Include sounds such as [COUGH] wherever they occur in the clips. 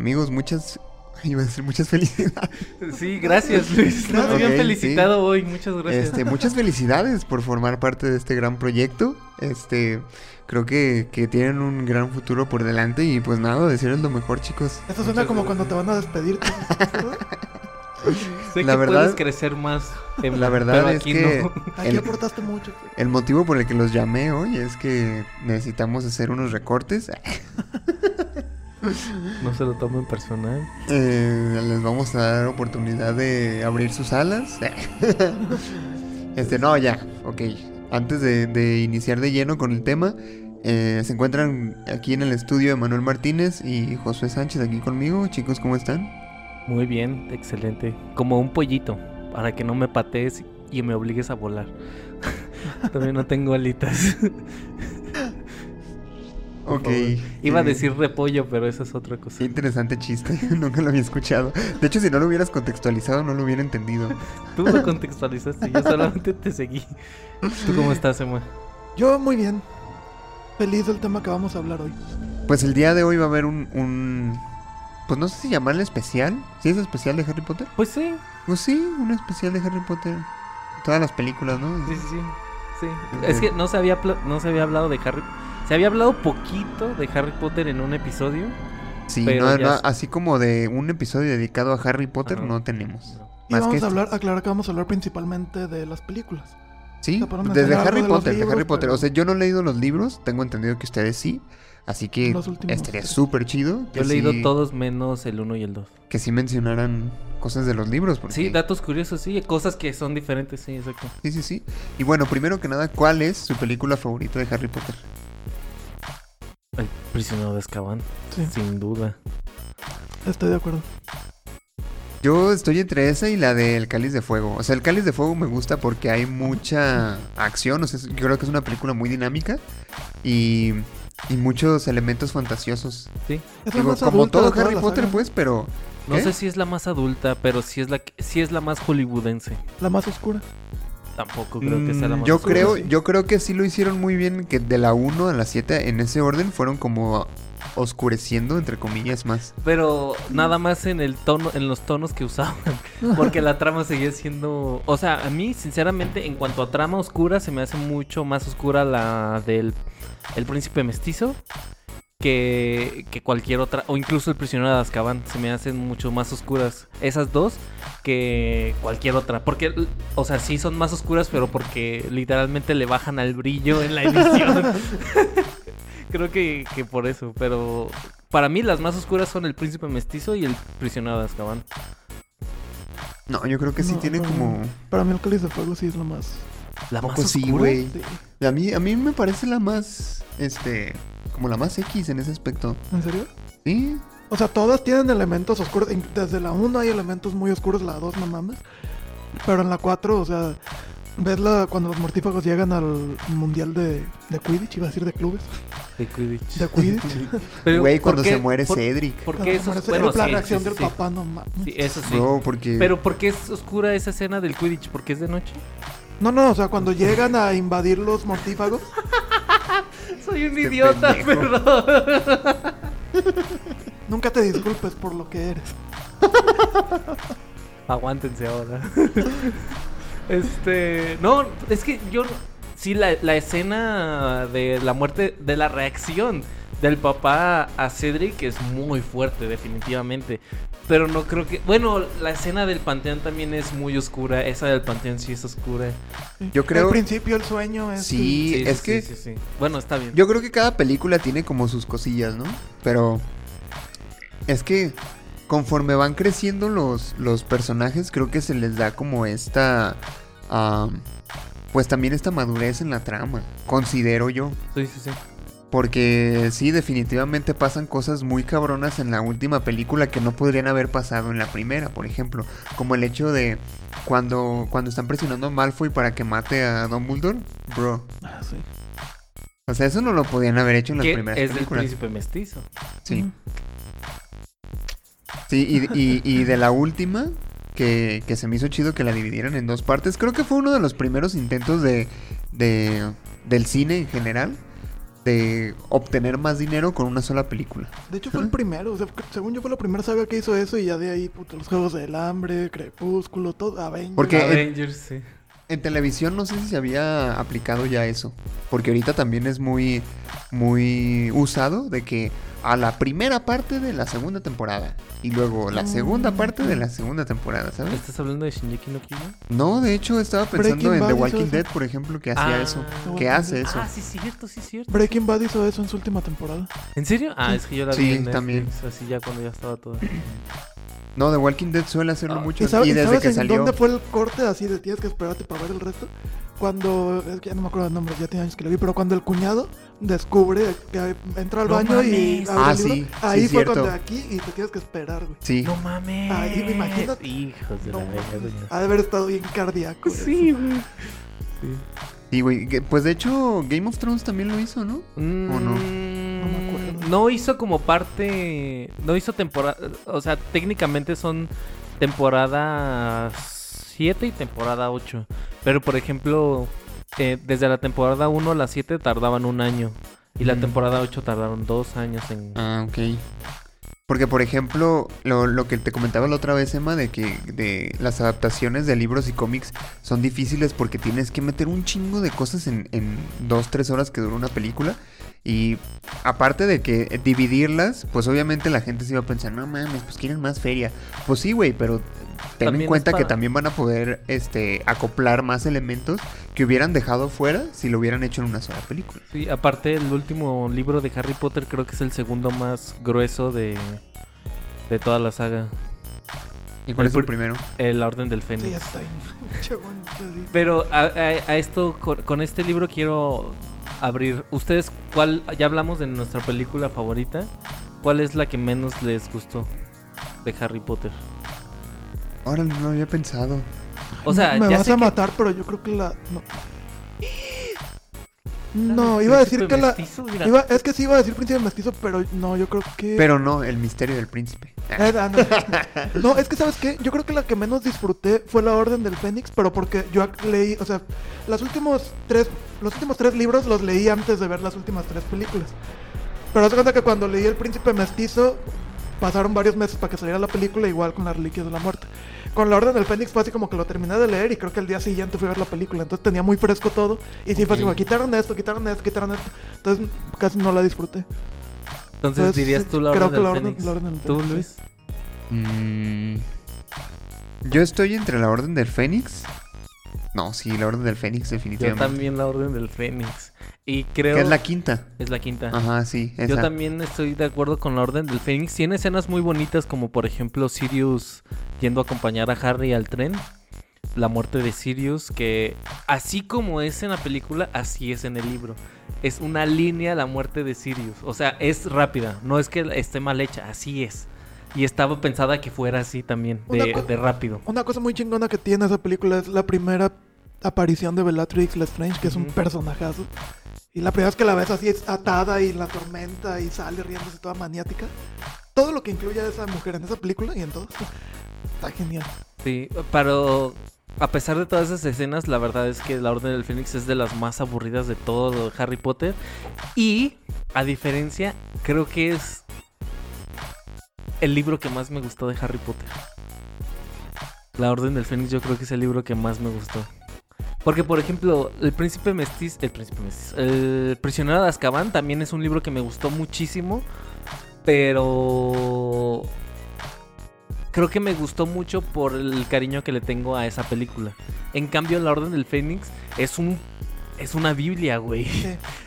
Amigos, muchas [LAUGHS] Iba a decir muchas felicidades. Sí, gracias Luis. [LAUGHS] Nos habían Ok, felicitado hoy, muchas gracias. Este, muchas felicidades por formar parte de este gran proyecto. Este, creo que, que tienen un gran futuro por delante y pues nada, desearles lo mejor, chicos. Eso suena como cuando te van a despedir. sé la que verdad- puedes crecer más. La verdad pero es aquí que no. Aquí el, aportaste mucho. el motivo por el que los llamé hoy es que necesitamos hacer unos recortes. [LAUGHS] [LAUGHS] no se lo tomen personal. Eh, les vamos a dar oportunidad de abrir sus alas. [LAUGHS] este, no, ya, ok. Antes de, de iniciar de lleno con el tema, eh, se encuentran aquí en el estudio Manuel Martínez y Josué Sánchez aquí conmigo. Chicos, ¿cómo están? Muy bien, excelente. Como un pollito, para que no me patees y me obligues a volar. [LAUGHS] También no tengo alitas. Ok. Iba a eh, decir repollo, pero esa es otra cosa. Qué interesante chiste, [LAUGHS] nunca lo había escuchado. De hecho, si no lo hubieras contextualizado, no lo hubiera entendido. [LAUGHS] Tú lo contextualizaste, yo solamente te seguí. ¿Tú cómo estás, Emma? Yo muy bien. Feliz del tema que vamos a hablar hoy. Pues el día de hoy va a haber un, un pues no sé si llamarle especial. ¿Sí es especial de Harry Potter? Pues sí, Pues sí, un especial de Harry Potter. Todas las películas, ¿no? Sí, sí, sí. sí. Es que no se había no se había hablado de Harry se había hablado poquito de Harry Potter en un episodio. Sí, Pero no, ya no, así como de un episodio dedicado a Harry Potter Ajá. no tenemos. Y Más vamos que a hablar, aclarar que vamos a hablar principalmente de las películas. Sí, o sea, desde Harry de Potter, de Harry Potter. pero- O sea, yo no he leído los libros, tengo entendido que ustedes sí. Así que estaría súper chido. Yo he leído sí- todos menos el 1 y el 2. Que sí mencionaran cosas de los libros. Porque... Sí, datos curiosos, sí, cosas que son diferentes, sí, exacto. Sí, sí, sí. Y bueno, primero que nada, ¿cuál es su película favorita de Harry Potter? Prisionero de Azkaban, Sí, sin duda. estoy de acuerdo. Yo estoy entre esa y la del Cáliz de Fuego. O sea, el Cáliz de Fuego me gusta porque hay mucha acción. O sea, yo creo que es una película muy dinámica y, y muchos elementos fantasiosos. Sí. Es la Digo, más como todo Harry Potter, saga. pues, pero No ¿Qué? sé si es la más adulta, pero sí es la que- sí es la más hollywoodense. La más oscura. Tampoco creo que sea la Mm, más yo oscura. creo, sí. yo creo que sí lo hicieron muy bien, que de la 1 a la 7 en ese orden fueron como oscureciendo, entre comillas, más. Pero nada más en el tono, en los tonos que usaban. [LAUGHS] Porque la trama seguía siendo. O sea, a mí, sinceramente, en cuanto a trama oscura, se me hace mucho más oscura la del El príncipe mestizo. Que, que cualquier otra. O incluso el prisionero de Azkaban. Se me hacen mucho más oscuras. Esas dos. Que cualquier otra. Porque, o sea, sí son más oscuras. Pero porque literalmente le bajan al brillo en la edición. [LAUGHS] Creo que, que por eso. Pero para mí las más oscuras son el príncipe mestizo y el prisionero de Azkaban. No, yo creo que sí No, tiene como... Para mí el cáliz de fuego sí es lo más. La más Poco sí, oscura. güey. Sí. A mí, a mí me parece la más, este, como la más X en ese aspecto. ¿En serio? Sí, O sea, todas tienen elementos oscuros. Desde la 1 hay elementos muy oscuros, la 2 no mames. Pero en la 4, o sea, ves la, cuando los mortífagos llegan al mundial de, de Quidditch, iba a decir de clubes, De Quidditch. de Quidditch. [LAUGHS] Pero, güey, ¿por cuando qué- se muere por- Cedric. ¿Por Cuando qué se eso es bueno, la sí, reacción sí, del sí. papá, no mames. Sí, eso sí. No, porque... Pero ¿por qué es oscura esa escena del Quidditch? ¿Porque es de noche? No, no, o sea, cuando llegan a invadir los mortífagos, [LAUGHS] Soy un Qué idiota, pendejo. perdón. nunca te disculpes por lo que eres. Aguántense ahora. este. No, es que yo. Sí, la, la escena de la muerte, de la reacción del papá a Cedric es muy fuerte, definitivamente. Pero no creo que. Bueno, la escena del panteón también es muy oscura. Esa del panteón sí es oscura. Yo creo- Al principio el sueño es... Sí, Sí, es sí, que sí, sí, sí. Bueno, está bien. yo creo que cada película tiene como sus cosillas, ¿no? Pero es que conforme van creciendo los, los personajes, creo que se les da como esta... am, pues también esta madurez en la trama, considero yo. Sí, sí, sí. Porque sí, definitivamente pasan cosas muy cabronas en la última película que no podrían haber pasado en la primera, por ejemplo. Como el hecho de cuando, cuando están presionando a Malfoy para que mate a Dumbledore. Bro. Ah, sí. O sea, eso no lo podían haber hecho en las primeras es del películas. príncipe mestizo. Sí. Sí, y, y- y de la última, que, que se me hizo chido que la dividieran en dos partes, creo que fue uno de los primeros intentos de, de del cine en general de obtener más dinero con una sola película. De hecho fue el primero, o sea, según yo fue la primera saga que hizo eso y ya de ahí, puto, los Juegos del Hambre, Crepúsculo, todo, Avengers. Porque- ¿Qué? Avengers, sí. En televisión no sé si se había aplicado ya eso, porque ahorita también es muy muy usado de que a la primera parte de la segunda temporada y luego la segunda parte de la segunda temporada, ¿sabes? ¿Estás hablando de Shinji no Kyojin? No, de hecho estaba pensando Breaking en Bad The Walking. Dead, por ejemplo, que hacía Ah. eso, que hace eso. Ah, sí, cierto, sí, cierto. Breaking Bad hizo eso en su última temporada. ¿En serio? Ah, es que yo la Sí, vi en Netflix, también. así ya cuando ya estaba todo. [CLEARS THROAT] No, The Walking Dead suele hacerlo Ah. mucho ¿Y sabes, y y desde sabes que en salió dónde fue el corte así de tienes que esperarte para ver el resto? Cuando, es que ya no me acuerdo el nombre, ya tiene años que lo vi, pero cuando el cuñado descubre que entra al No baño y mames. abre Ah, el libro, sí, sí, ahí fue cierto. cuando aquí y te tienes que esperar, güey. Sí. No mames. Ay, me imagino- Hijos de No la mames, verga. Ha de haber estado bien cardíaco. Sí, güey. Sí. Y güey, pues de hecho Game of Thrones también lo hizo, ¿no? ¿O no? no? me acuerdo. No hizo como parte. No hizo temporada. O sea, técnicamente son temporada 7 y temporada 8. Pero por ejemplo, eh, desde la temporada 1 a la 7 tardaban un año. Y la Mm. temporada 8 tardaron dos años en. Ah, ok. Porque, por ejemplo, lo, lo que te comentaba la otra vez, Emma, de que de las adaptaciones de libros y cómics son difíciles porque tienes que meter un chingo de cosas en, en dos, tres horas que dura una película. Y aparte de que eh, dividirlas, pues obviamente la gente se iba a pensar, no mames, pues quieren más feria. Pues sí, güey, pero ten También en cuenta que también van a poder este, acoplar más elementos que hubieran dejado fuera si lo hubieran hecho en una sola película. Sí, aparte el último libro de Harry Potter creo que es el segundo más grueso de, de toda la saga. ¿Y cuál El es el pr- primero? El La Orden del Sí, Fénix. sí. [LAUGHS] Pero a, a- a esto, con, con este libro quiero abrir. ¿Ustedes cuál? Ya hablamos de nuestra película favorita. ¿Cuál es la que menos les gustó de Harry Potter? Ahora no había pensado. O sea, me ya vas a que- matar, pero yo creo que la. No, ¿La no iba a decir que la. mestizo? Mira, Iba, es que sí iba a decir príncipe mestizo, pero no, yo creo que. Pero no, el misterio del príncipe. Eh, ah, no. No, [LAUGHS] es que sabes qué, yo creo que la que menos disfruté fue la Orden del Fénix, pero porque yo leí, o sea, los últimos tres, los últimos tres libros los leí antes de ver las últimas tres películas. Pero haz de cuenta que cuando leí El Príncipe Mestizo, pasaron varios meses para que saliera la película, igual con las Reliquias de la Muerte. Con la Orden del Fénix fue así como que lo terminé de leer y creo que el día siguiente fui a ver la película, entonces tenía muy fresco todo. Y sí fue así como, quitaron esto, quitaron esto, quitaron esto. Entonces casi no la disfruté. entonces Entonces, dirías tú la creo Orden que del la Orden- Fénix. la Orden del ¿Tú, Fénix, Luis? Mm, yo estoy entre la Orden del Fénix. No, sí, la Orden del Fénix, Yo definitivamente. también la Orden del Fénix. Y creo... Que es la quinta. es la quinta. Ajá, sí. Yo también estoy de acuerdo con la Orden del Fénix. Tiene escenas muy bonitas como por ejemplo Sirius yendo a acompañar a Harry al tren. La muerte de Sirius, que así como es en la película, así es en el libro. Es una línea la muerte de Sirius. O sea, es rápida. No es que esté mal hecha, así es. Y estaba pensada que fuera así también, de, rápido. Una cosa muy chingona que tiene esa película es la primera aparición de Bellatrix Lestrange, que es un personajazo. Y la primera vez que la ves así es atada y la tormenta y sale riéndose toda maniática. Todo lo que incluye a esa mujer en esa película y en todo. [LAUGHS] Está genial. Sí, pero a pesar de todas esas escenas, la verdad es que La Orden del Fénix es de las más aburridas de todo Harry Potter. Y, a diferencia, creo que es el libro que más me gustó de Harry Potter. La Orden del Fénix yo creo que es el libro que más me gustó. Porque, por ejemplo, El Príncipe Mestiz... El Príncipe Mestiz... El Prisionero de Azkaban también es un libro que me gustó muchísimo. Pero... Creo que me gustó mucho por el cariño que le tengo a esa película. En cambio, La Orden del Fénix es un... Es una Biblia, güey.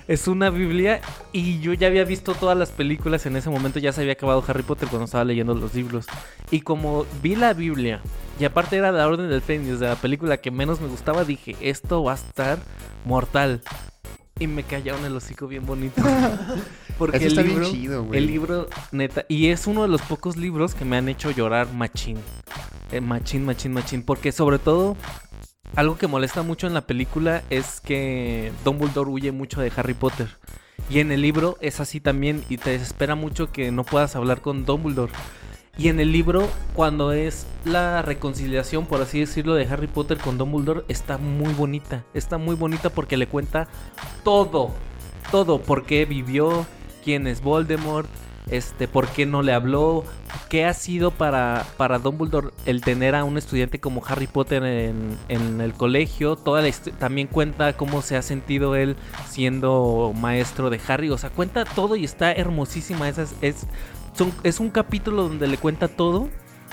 Es una Biblia y yo ya había visto todas las películas en ese momento, ya se había acabado Harry Potter cuando estaba leyendo los libros. Y como vi la Biblia Y aparte era La Orden del Fénix, de la película que menos me gustaba, dije, esto va a estar mortal. Y me callaron el hocico bien bonito. [LAUGHS] Porque Eso el está bien libro, chido, güey. el libro, neta, y es uno de los pocos libros que me han hecho llorar machín. Eh, machín, machín, machín. Porque sobre todo, algo que molesta mucho en la película es que Dumbledore huye mucho de Harry Potter. Y en el libro es así también y te desespera mucho que no puedas hablar con Dumbledore. Y en el libro, cuando es la reconciliación, por así decirlo, de Harry Potter con Dumbledore, está muy bonita. Está muy bonita porque le cuenta todo. Todo. Por qué vivió, quién es Voldemort, este, por qué no le habló, qué ha sido para, para Dumbledore el tener a un estudiante como Harry Potter en, en el colegio. Toda también cuenta cómo se ha sentido él siendo maestro de Harry. O sea, cuenta todo y está hermosísima. Es, es un capítulo donde le cuenta todo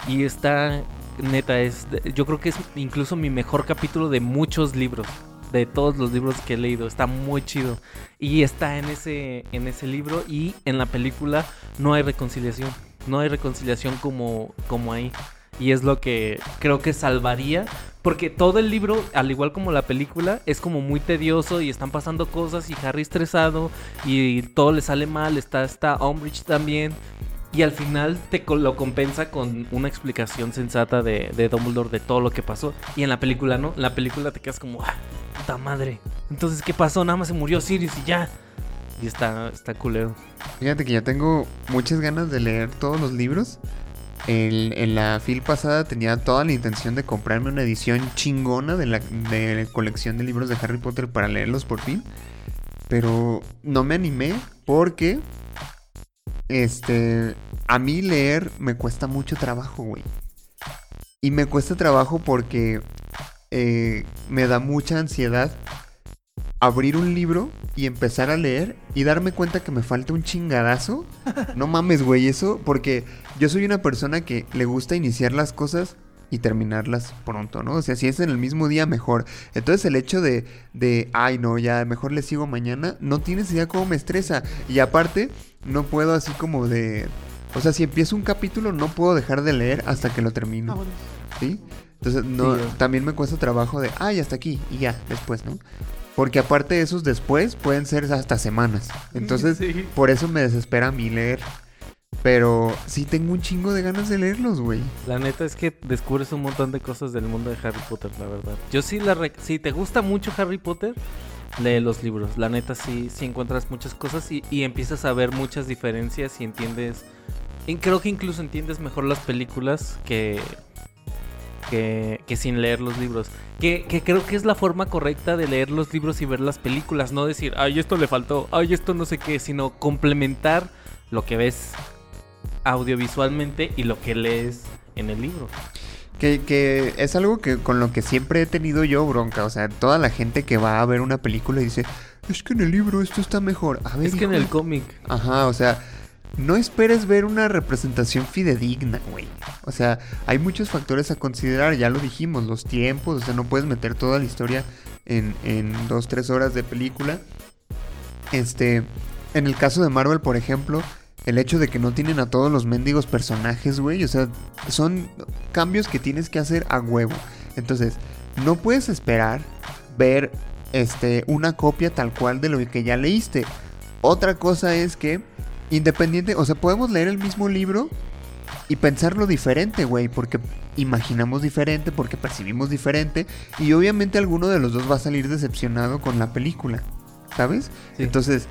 y está neta. Es, yo creo que es incluso mi mejor capítulo de muchos libros. De todos los libros que he leído. Está muy chido. Y está en ese, en ese libro. Y en la película no hay reconciliación. No hay reconciliación como, como ahí. Y es lo que creo que salvaría. Porque todo el libro, al igual como la película, es como muy tedioso y están pasando cosas y Harry estresado y todo le sale mal. Está, está Umbridge también. Y al final te lo compensa con una explicación sensata de, Dumbledore de todo lo que pasó. Y en la película no. La película te quedas como, ah, puta madre. Entonces, ¿qué pasó? Nada más se murió Sirius y ya. Y está, está culero. Fíjate que yo tengo muchas ganas de leer todos los libros. En la fil pasada tenía toda la intención de comprarme una edición chingona de la, de la colección de libros de Harry Potter para leerlos por fin. Pero no me animé porque este a mí leer me cuesta mucho trabajo, güey. Y me cuesta trabajo porque eh, me da mucha ansiedad abrir un libro y empezar a leer y darme cuenta que me falta un chingadazo. [LAUGHS] No mames, güey, eso porque yo soy una persona que le gusta iniciar las cosas y terminarlas pronto, ¿no? O sea, si es en el mismo día, mejor. Entonces el hecho de, de ay, no, ya, mejor le sigo mañana, no tienes idea cómo me estresa. Y aparte, no puedo así como de... O sea, si empiezo un capítulo, no puedo dejar de leer hasta que lo termino. Vámonos. ¿Sí? Entonces, no, Sí. también me cuesta trabajo de, ay, hasta aquí, y ya, después, ¿no? Porque aparte de esos después pueden ser hasta semanas. [LAUGHS] Entonces, Sí. por eso me desespera a mí leer. Pero sí tengo un chingo de ganas de leerlos, güey. La neta es que descubres un montón de cosas del mundo de Harry Potter, la verdad. Yo sí la rec- si te gusta mucho Harry Potter, lee los libros. La neta sí, sí encuentras muchas cosas y, y empiezas a ver muchas diferencias y entiendes. creo que incluso entiendes mejor las películas que, que, que sin leer los libros. Que, que creo que es la forma correcta de leer los libros y ver las películas. No decir, ay, esto le faltó, ay, esto no sé qué, sino complementar lo que ves audiovisualmente y lo que lees en el libro. Que, que es algo que con lo que siempre he tenido yo bronca. O sea, toda la gente que va a ver una película y dice, es que en el libro esto está mejor. A ver, Es que en el cómic Ajá, o sea, no esperes ver una representación fidedigna, güey. O sea, hay muchos factores a considerar, ya lo dijimos, los tiempos, o sea, no puedes meter toda la historia en, en dos, tres horas de película. Este, en el caso de Marvel, por ejemplo, el hecho de que no tienen a todos los mendigos personajes, güey, o sea, son cambios que tienes que hacer a huevo. Entonces, no puedes esperar ver este una copia tal cual de lo que ya leíste. Otra cosa es que independiente, o sea, podemos leer el mismo libro y pensarlo diferente, güey, porque imaginamos diferente, porque percibimos diferente y obviamente alguno de los dos va a salir decepcionado con la película, ¿sabes? Sí. Entonces,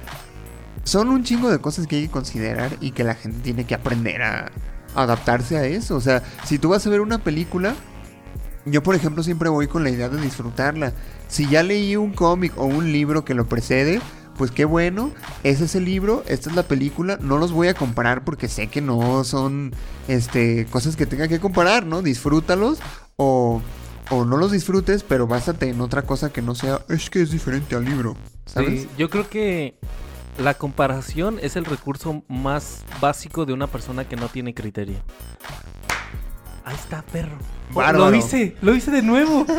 son un chingo de cosas que hay que considerar y que la gente tiene que aprender a adaptarse a eso. O sea, si tú vas a ver una película, yo por ejemplo siempre voy con la idea de disfrutarla. Si ya leí un cómic o un libro que lo precede, pues qué bueno, ese es el libro, esta es la película, no los voy a comparar porque sé que no son este cosas que tenga que comparar, ¿no? Disfrútalos o o no los disfrutes, pero básate en otra cosa que no sea, es que es diferente al libro, ¿sabes? Sí, yo creo que la comparación es el recurso más básico de una persona que no tiene criterio. Ahí está, perro. Oh, Bárbaro. Lo hice, lo hice de nuevo. [LAUGHS]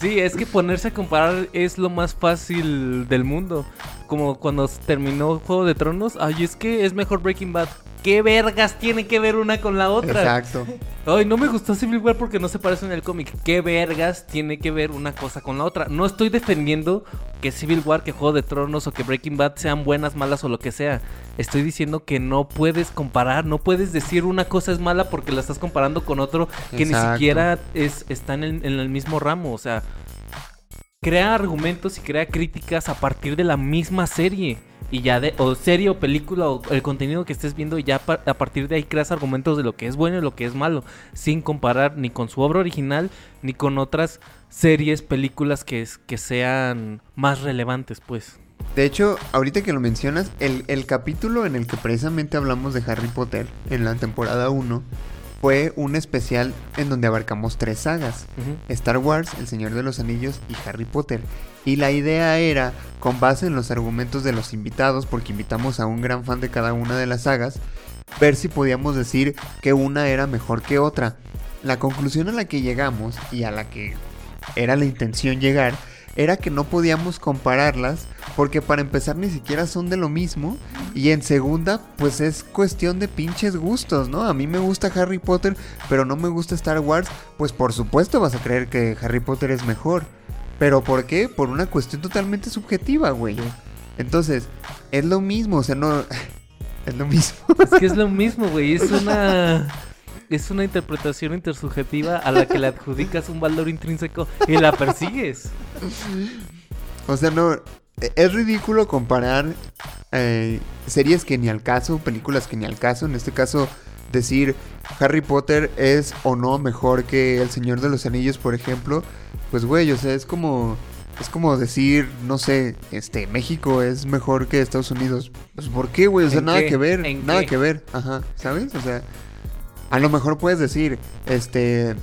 sí, es que ponerse a comparar es lo más fácil del mundo. Como cuando terminó Juego de Tronos. Ay, es que es mejor Breaking Bad. ¿Qué vergas tiene que ver una con la otra? Exacto. Ay, no me gustó Civil War porque no se parece en el cómic. ¿Qué vergas tiene que ver una cosa con la otra? No estoy defendiendo que Civil War, que Juego de Tronos o que Breaking Bad sean buenas, malas o lo que sea. Estoy diciendo que no puedes comparar, no puedes decir una cosa es mala porque la estás comparando con otro que ni siquiera es, está en el, en el mismo ramo. O sea, crea argumentos y crea críticas a partir de la misma serie. Y ya de, o serie o película o el contenido que estés viendo, y ya a partir de ahí creas argumentos de lo que es bueno y lo que es malo, sin comparar ni con su obra original ni con otras series, películas que, que sean más relevantes, pues. De hecho, ahorita que lo mencionas, el, el capítulo en el que precisamente hablamos de Harry Potter en la temporada 1 fue un especial en donde abarcamos tres sagas. Star Wars, El Señor de los Anillos y Harry Potter. Y la idea era, con base en los argumentos de los invitados, porque invitamos a un gran fan de cada una de las sagas, ver si podíamos decir que una era mejor que otra. La conclusión a la que llegamos y a la que era la intención llegar era que no podíamos compararlas porque para empezar ni siquiera son de lo mismo y en segunda pues es cuestión de pinches gustos, ¿no? A mí me gusta Harry Potter pero no me gusta Star Wars, pues por supuesto vas a creer que Harry Potter es mejor. ¿Pero por qué? Por una cuestión totalmente subjetiva, güey. Entonces, es lo mismo, o sea, no... [LAUGHS] Es lo mismo. Es que es lo mismo, güey. Es [LAUGHS] una. Es una interpretación intersubjetiva a la que le adjudicas un valor intrínseco y la persigues. O sea, no. Es ridículo comparar eh, series que ni al caso, películas que ni al caso. En este caso, decir Harry Potter es o no mejor que El Señor de los Anillos, por ejemplo. Pues, güey, o sea, es como. Es como decir, no sé, este, México es mejor que Estados Unidos. Pues, ¿por qué, güey? O sea, ¿En nada qué? que ver. ¿En Nada qué? que ver. Ajá, ¿sabes? O sea, a lo mejor puedes decir, este,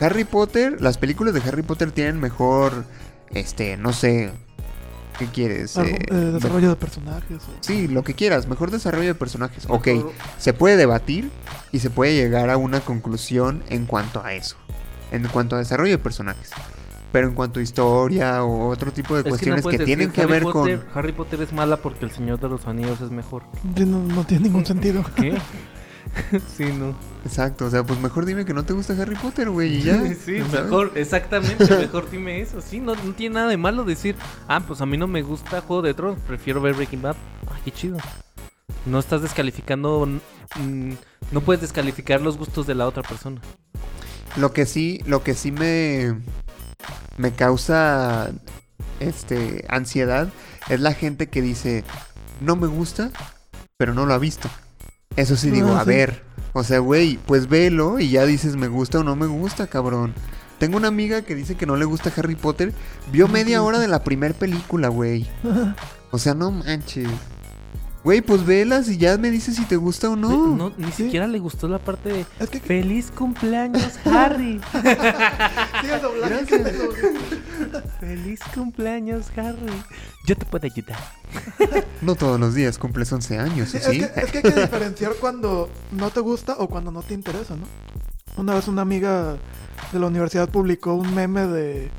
Harry Potter, las películas de Harry Potter tienen mejor, este, no sé, ¿qué quieres? Algo, Eh, eh, desarrollo de personajes. o- Sí, lo que quieras, mejor desarrollo de personajes. Ok, se puede debatir y se puede llegar a una conclusión en cuanto a eso, en cuanto a desarrollo de personajes. Pero en cuanto a historia o otro tipo de Es cuestiones que, tienen que Harry ver Potter, con... Harry Potter es mala porque el Señor de los Anillos es mejor. No, no tiene ningún sentido. ¿Qué? [LAUGHS] [LAUGHS] sí, no. Exacto, o sea, pues mejor dime que no te gusta Harry Potter, güey, y ya. [LAUGHS] sí, ¿sabes? mejor, exactamente, [LAUGHS] mejor dime eso. Sí, no, no tiene nada de malo decir, ah, pues a mí no me gusta Juego de Tronos, prefiero ver Breaking Bad. Ah, qué chido. No estás descalificando, mm, no puedes descalificar los gustos de la otra persona. Lo que sí, lo que sí me me causa este ansiedad es la gente que dice, "No me gusta, pero no lo ha visto." Eso sí digo, Ah, a sí. ver, o sea, güey, pues velo y ya dices, "Me gusta o no me gusta, cabrón." Tengo una amiga que dice que no le gusta Harry Potter, vio media hora de la primer película, güey. O sea, no manches. Güey, pues velas y ya me dices si te gusta o no. No, ni sí. siquiera le gustó la parte de Es que Feliz cumpleaños, [LAUGHS] Harry. sigue doblando. Gracias. [LAUGHS] [LAUGHS] Feliz cumpleaños, Harry. Yo te puedo ayudar. No todos los días cumples 11 años, Sí, ¿o ¿sí? Es, que, es que hay que diferenciar cuando no te gusta o cuando no te interesa, ¿no? Una vez una amiga de la universidad publicó un meme de,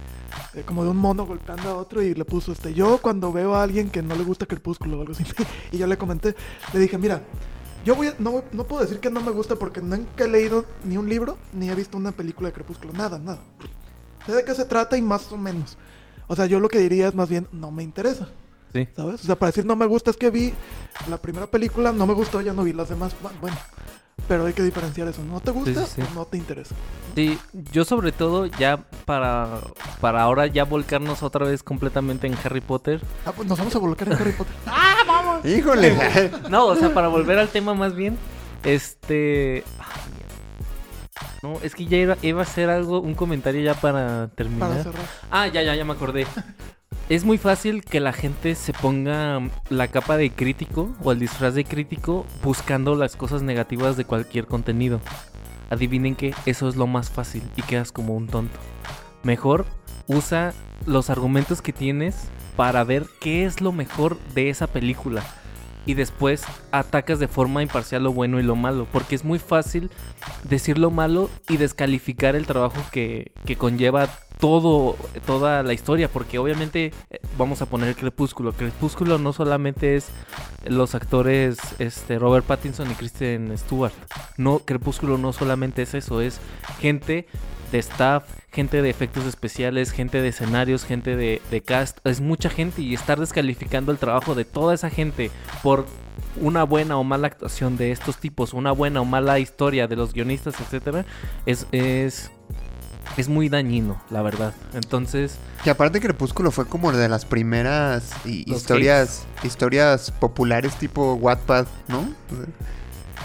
de como de un mono golpeando a otro y le puso este yo cuando veo a alguien que no le gusta Crepúsculo o algo así [LAUGHS] y yo le comenté le dije mira yo voy a- no, voy- no puedo decir que no me gusta porque nunca he leído ni un libro ni he visto una película de Crepúsculo nada nada sé de qué se trata y más o menos o sea yo lo que diría es más bien no me interesa Sí. ¿Sabes? O sea, para decir no me gusta es que vi la primera película, no me gustó, ya no vi las demás. bu- Bueno, pero hay que diferenciar eso. ¿No te gusta sí, sí. o no te interesa? Sí, yo sobre todo ya para, para ahora ya volcarnos otra vez completamente en Harry Potter. Ah, pues nos vamos a volcar en Harry [LAUGHS] Potter. [LAUGHS] Híjole. No, o sea, para volver al tema más bien, este... No, es que ya iba, iba a hacer algo, un comentario ya para terminar. para cerrar. Ah, ya, ya, ya me acordé. Es muy fácil que la gente se ponga la capa de crítico o el disfraz de crítico buscando las cosas negativas de cualquier contenido. Adivinen que eso es lo más fácil y quedas como un tonto. Mejor usa los argumentos que tienes para ver qué es lo mejor de esa película. Y después atacas de forma imparcial lo bueno y lo malo. Porque es muy fácil decir lo malo y descalificar el trabajo que, que conlleva todo, toda la historia, porque obviamente eh, vamos a poner Crepúsculo. Crepúsculo no solamente es los actores este, Robert Pattinson y Kristen Stewart. No, Crepúsculo no solamente es eso, es gente de staff, gente de efectos especiales, gente de escenarios, gente de, de cast. Es mucha gente y estar descalificando el trabajo de toda esa gente por una buena o mala actuación de estos tipos, una buena o mala historia de los guionistas, etcétera, es, es, es muy dañino, la verdad. Entonces, Que aparte Crepúsculo fue como de las primeras historias historias populares tipo Wattpad, ¿no?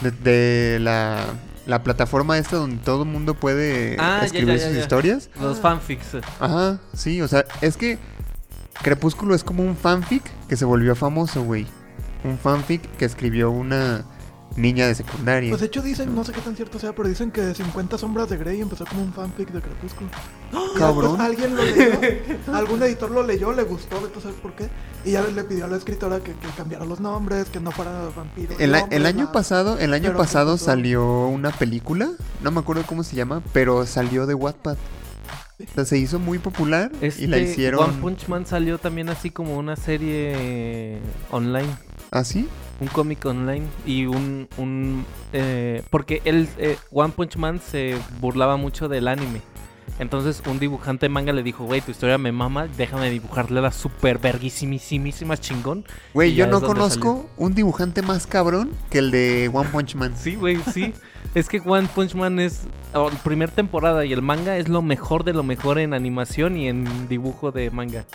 De, de la, la plataforma esta donde todo el mundo puede Ah, escribir ya, ya, sus ya. historias. los fanfics. eh, Ajá, sí, o sea, es que Crepúsculo es como un fanfic que se volvió famoso, güey. Un fanfic que escribió una niña de secundaria. Pues de hecho dicen, no sé qué tan cierto sea, pero dicen que 50 sombras de Grey empezó como un fanfic de Crepúsculo. [GASPS] Cabrón. alguien lo leyó, [LAUGHS] algún editor lo leyó, le gustó, a saber por qué. Y ya le pidió a la escritora que, que cambiara los nombres, que no fuera vampiro. El, a- hombre, el año nada. pasado, el año Pero pasado pues, salió una película, no me acuerdo cómo se llama, pero salió de Wattpad. O sea, se hizo muy popular y la Este, hicieron One Punch Man salió también así como una serie online. así. Un cómic online y un... un eh, porque él, eh, One Punch Man se burlaba mucho del anime. Entonces un dibujante de manga le dijo, güey, tu historia me mama, déjame dibujarle la super verguísimísima chingón. Güey, yo no conozco un dibujante más cabrón que el de One Punch Man. Sí, güey, sí. es que One Punch Man es... oh, primer temporada y el manga es lo mejor de lo mejor en animación y en dibujo de manga.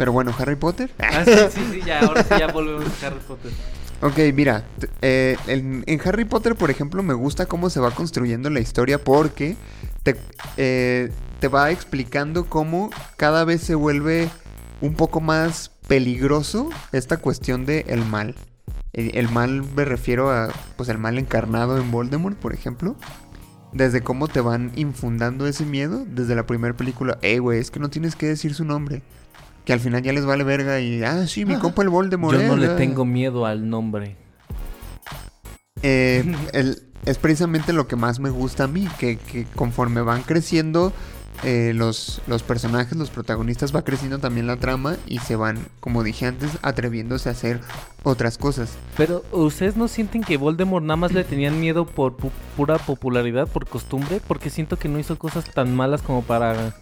Pero bueno, Harry Potter. Ah, sí, sí, sí, ya, ahora sí ya volvemos a Harry Potter. Ok, mira, eh, en, en Harry Potter, por ejemplo, me gusta cómo se va construyendo la historia porque te, eh, te va explicando cómo cada vez se vuelve un poco más peligroso esta cuestión de el mal. El, el mal me refiero a, pues, el mal encarnado en Voldemort, por ejemplo. Desde cómo te van infundando ese miedo desde la primera película. Eh, güey, es que no tienes que decir su nombre. Que al final ya les vale verga y, ah, sí, mi compa el Voldemort. Yo no eh, le ah". tengo miedo al nombre. Eh, [LAUGHS] el- es precisamente lo que más me gusta a mí, que, que conforme van creciendo eh, los, los personajes, los protagonistas, va creciendo también la trama y se van, como dije antes, atreviéndose a hacer otras cosas. Pero, ¿ustedes no sienten que Voldemort nada más le tenían miedo por pu- pura popularidad, por costumbre? Porque siento que no hizo cosas tan malas como para...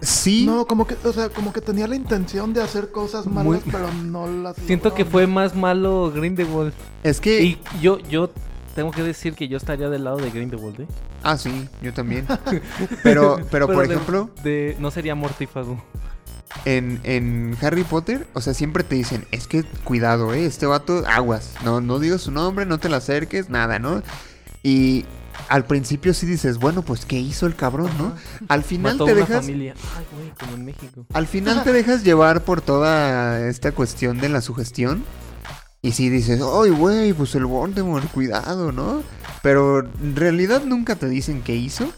Sí, No, como que, o sea, como que tenía la intención de hacer cosas malas, Muy- pero no las Siento que fue más malo Grindelwald. es que... Y yo, yo tengo que decir que yo estaría del lado de Grindelwald, ¿eh? Ah, sí, yo también. [LAUGHS] Pero, pero, por de- ejemplo, de, no sería mortífago. en, en Harry Potter, o sea, siempre te dicen, es que cuidado, eh, este vato, aguas, no, no digas su nombre, no te le acerques, nada, ¿no? Y al principio sí dices, bueno, pues, ¿qué hizo el cabrón, no? Al final Mató te una dejas... familia. Ay, güey, como en México. Al final te dejas llevar por toda esta cuestión de la sugestión. Y sí dices, ¡ay, güey! Pues el Voldemort, cuidado, ¿no? Pero en realidad nunca te dicen qué hizo.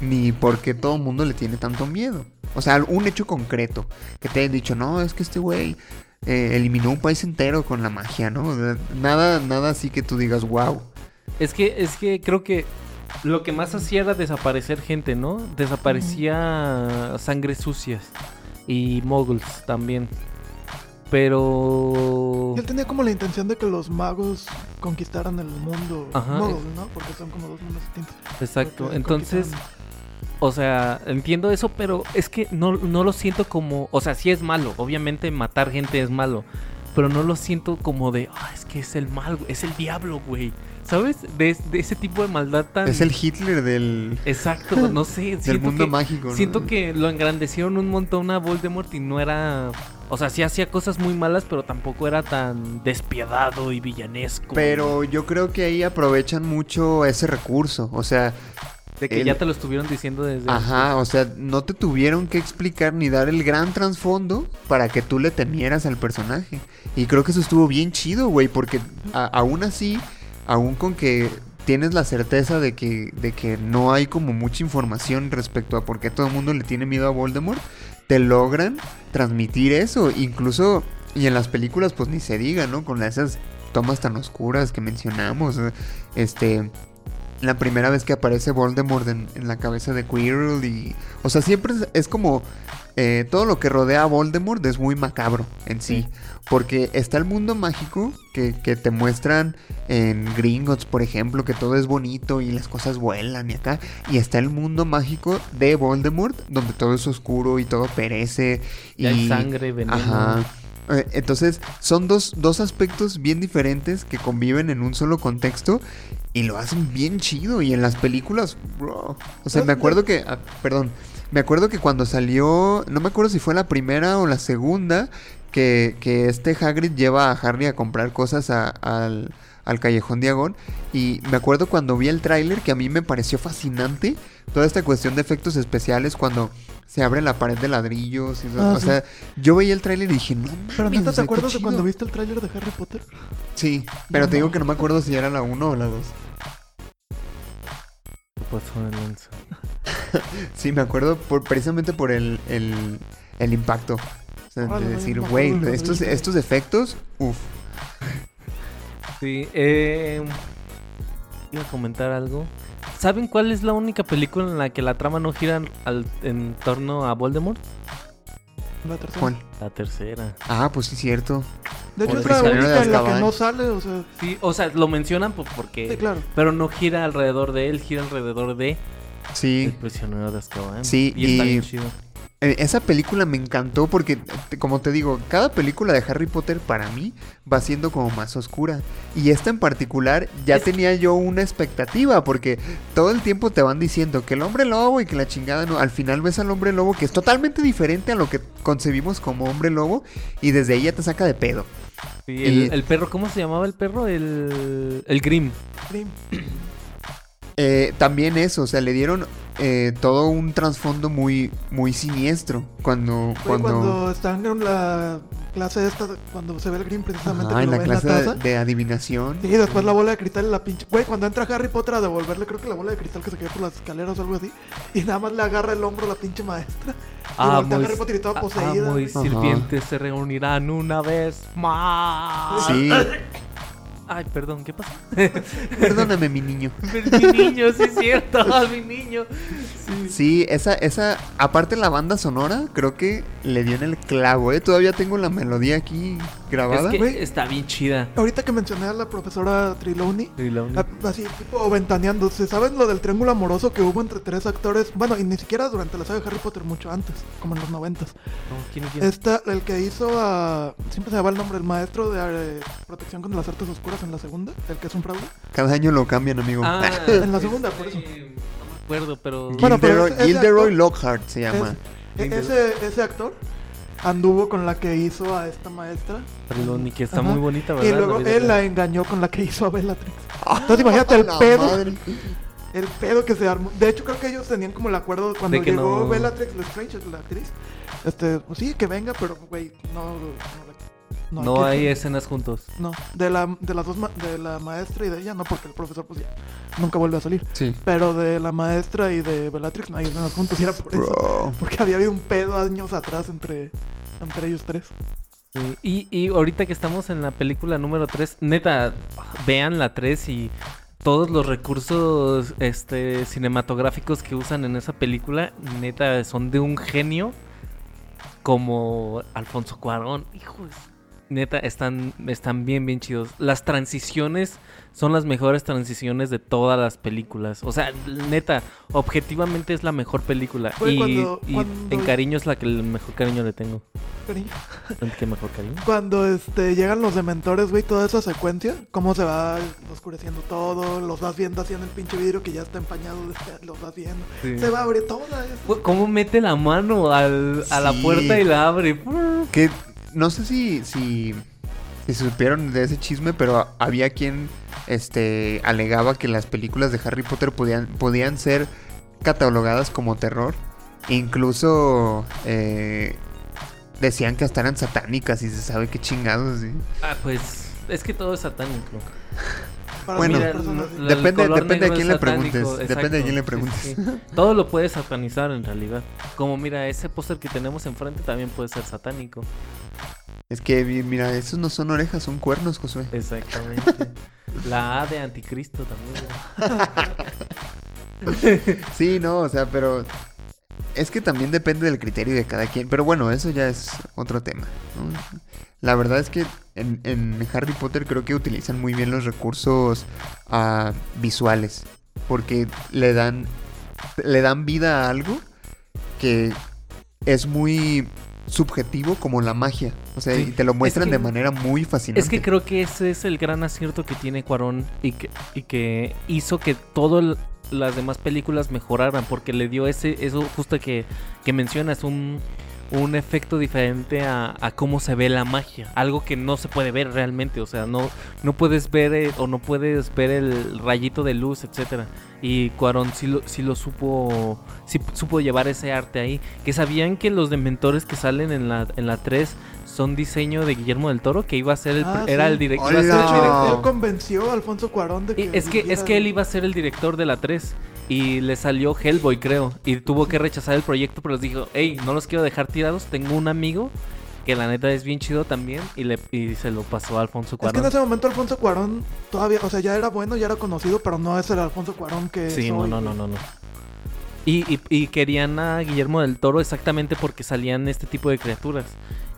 Ni por qué todo el mundo le tiene tanto miedo. O sea, un hecho concreto. Que te hayan dicho, no, es que este güey eh, eliminó un país entero con la magia, ¿no? Nada, nada así que tú digas, wow. Es que, es que creo que lo que más hacía era desaparecer gente, ¿no? Desaparecía sangre sucias. Y moguls también. Pero... Él tenía como la intención de que los magos conquistaran el mundo. Ajá, es- ¿no? Porque son como dos mundos distintos. Exacto. Porque Entonces, o sea, entiendo eso, pero es que no, no lo siento como... O sea, sí es malo. Obviamente matar gente es malo. Pero no lo siento como de... Ah, es que es el mal, es el diablo, güey. ¿Sabes? De, de ese tipo de maldad tan... Es el Hitler del, Exacto, [LAUGHS] no sé. del mundo que- mágico, ¿no? Siento que lo engrandecieron un montón a Voldemort y no era... O sea, sí hacía cosas muy malas, pero tampoco era tan despiadado y villanesco. Pero yo creo que ahí aprovechan mucho ese recurso. O sea, De que el- ya te lo estuvieron diciendo desde... Ajá, o sea, no te tuvieron que explicar ni dar el gran trasfondo para que tú le temieras al personaje. Y creo que eso estuvo bien chido, güey, porque a- aún así, aún con que tienes la certeza de que, de que no hay como mucha información respecto a por qué todo el mundo le tiene miedo a Voldemort, te logran transmitir eso. Incluso, y en las películas, pues ni se diga, ¿no? Con esas tomas tan oscuras que mencionamos, este... la primera vez que aparece Voldemort en, la cabeza de Quirrell y... O sea, siempre es como... eh, todo lo que rodea a Voldemort es muy macabro en sí. Sí. Porque está el mundo mágico que, que te muestran en Gringotts, por ejemplo, que todo es bonito y las cosas vuelan y acá. Y está el mundo mágico de Voldemort, donde todo es oscuro y todo perece. Y hay sangre, veneno. Ajá. Eh, Entonces, son dos, dos aspectos bien diferentes que conviven en un solo contexto y lo hacen bien chido. Y en las películas, bro. O sea, me acuerdo que. ah, perdón. Me acuerdo que cuando salió. No me acuerdo si fue la primera o la segunda. Que, que este Hagrid lleva a Harry a comprar cosas a- al, al Callejón Diagon. Y me acuerdo cuando vi el tráiler que a mí me pareció fascinante. Toda esta cuestión de efectos especiales cuando se abre la pared de ladrillos. y- Ah, o sí. sea, yo veía el tráiler y dije, no Pero mames, neta, o sea, ¿te acuerdas de chido". cuando viste el tráiler de Harry Potter? Sí, pero No te digo que no me acuerdo si era la 1 o la 2. ¿Qué pasó Lenzo? Sí, me acuerdo por, precisamente por el, el, el impacto. O sea, de decir, güey, estos, estos efectos, uff. Sí, eh, iba a comentar algo. ¿Saben cuál es la única película en la que la trama no gira al, en torno a Voldemort? La tercera. ¿Cuál? La tercera. Ah, pues sí, cierto. De hecho, es la única en la que no sale, o sea. Sí, o sea, lo mencionan pues, porque... Sí, claro. Pero no gira alrededor de él, gira alrededor de El Sí. prisionero de Azkaban. Sí, y, está y- bien chido. Eh, Esa película me encantó porque, como te digo, cada película de Harry Potter para mí va siendo como más oscura. Y esta en particular ya Es- tenía yo una expectativa porque todo el tiempo te van diciendo que el hombre lobo y que la chingada no. Al final ves al hombre lobo que es totalmente diferente a lo que concebimos como hombre lobo y desde ahí ya te saca de pedo. Sí, el, y- el perro, ¿cómo se llamaba el perro? El, el Grim. Grimm. Eh, también eso, o sea, le dieron eh, todo un trasfondo muy, muy siniestro cuando... Cuando... cuando están en la clase esta, cuando se ve el Green precisamente que en la clase en la de, taza. de adivinación. Sí, después la bola de cristal y la pinche. Güey, cuando entra Harry Potter a devolverle, creo que la bola de cristal que se quedó por las escaleras o algo así. Y nada más le agarra el hombro a la pinche maestra. Y voltea a Harry Potter y toda poseída. amo y güey. sirvientes se reunirán una vez más. Sí, [LAUGHS] Ay, perdón, ¿qué pasó? [LAUGHS] perdóname mi niño. [LAUGHS] mi niño, sí es cierto, [LAUGHS] mi niño. Sí. Sí, esa, esa, aparte la banda sonora, creo que le dio en el clavo, ¿eh? Todavía tengo la melodía aquí grabada. Es que güey. está bien chida. Ahorita que mencioné a la profesora Triloni, a- así tipo ventaneando, ¿se saben lo del triángulo amoroso que hubo entre tres actores? Bueno, y ni siquiera durante la saga de Harry Potter, mucho antes, como en los noventas. No, ¿quién, quién? Esta, el que hizo a. Siempre se me va el nombre, el maestro de eh, protección contra las artes oscuras en la segunda, el que es un fraude. Cada año lo cambian, amigo. Ah, [LAUGHS] En la segunda, por eso. No me acuerdo, pero. Bueno, pero Gilderoy, ese- ese Gilderoy actor- Lockhart se llama. Es- e- ese, ese actor anduvo con la que hizo a esta maestra. Perdón, y que está Ajá. muy bonita, ¿verdad? Y luego La él la real. engañó con la que hizo a Bellatrix. Entonces imagínate el pedo. madre. El pedo que se armó. De hecho, creo que ellos tenían como el acuerdo cuando llegó no- Bellatrix Lestrange, la actriz. Este, pues sí, que venga, pero, güey, no. No, No hay escenas juntos. No, de, la, de las dos, ma- de la maestra y de ella, no, porque el profesor, pues ya, nunca vuelve a salir. Sí. Pero de la maestra y de Bellatrix no hay escenas juntos, y era por eso. Bro. Porque había habido un pedo años atrás entre, entre ellos tres. Y, y ahorita que estamos en la película número 3, neta, vean la 3 y todos los recursos este, cinematográficos que usan en esa película, neta, son de un genio como Alfonso Cuarón. Hijos, neta, están, están bien, bien chidos. Las transiciones son las mejores transiciones de todas las películas. O sea, neta, objetivamente es la mejor película. Y cuando- y cuando- en cariño es la que el mejor cariño le tengo. Cariño. ¿Qué mejor cariño? Cuando este, llegan los dementores, güey, toda esa secuencia, cómo se va oscureciendo todo, los vas viendo así en el pinche vidrio que ya está empañado, los vas viendo. Sí. Se va a abrir toda esa. ¿Cómo mete la mano al- a la puerta y la abre? Que no sé si, si, supieron de ese chisme, pero había quien este, alegaba que las películas de Harry Potter podían, podían ser catalogadas como terror. Incluso eh, decían que hasta eran satánicas y se sabe qué chingados. ¿sí? Ah, pues es que todo es satánico. Bueno, Depende- depende a negro quién le preguntes, depende a quién le preguntes. sí, sí. Todo lo puedes satanizar en realidad. Como mira, ese póster que tenemos enfrente también puede ser satánico. Es que, mi- mira, esos no son orejas, son cuernos, Josué. Exactamente. [LAUGHS] La A de anticristo también. [LAUGHS] Sí, no, o sea, pero es que también depende del criterio de cada quien. Pero bueno, eso ya es otro tema. ¿no? La verdad es que en, en Harry Potter creo que utilizan muy bien los recursos ah, visuales. Porque le dan, le dan vida a algo que es muy subjetivo como la magia. O sea, Sí, y te lo muestran que- de manera muy fascinante. Es que creo que ese es el gran acierto que tiene Cuarón y que, y que hizo que todas las demás películas mejoraran porque le dio ese eso justo que, que mencionas un, un efecto diferente a, a cómo se ve la magia, algo que no se puede ver realmente, o sea, no no puedes ver eh, o no puedes ver el rayito de luz, etcétera. Y Cuarón sí lo, sí lo supo sí supo llevar ese arte ahí, que sabían que los dementores que salen en la en la 3 son diseño de Guillermo del Toro, que iba a ser el, Ah, era sí. el direc- Hola. iba a ser De el hecho, director. él convenció a Alfonso Cuarón de que. Y es que es que él iba a ser el director de la 3 y le salió Hellboy, creo, y tuvo que rechazar el proyecto, pero les dijo, hey, no los quiero dejar tirados, tengo un amigo que la neta es bien chido también y le y se lo pasó a Alfonso Es que en Cuarón. ese momento Alfonso Cuarón todavía, o sea, ya era bueno, ya era conocido, pero no es el Alfonso Cuarón que Sí, no, no, no, no, no. Y, y- y querían a Guillermo del Toro exactamente porque salían este tipo de criaturas.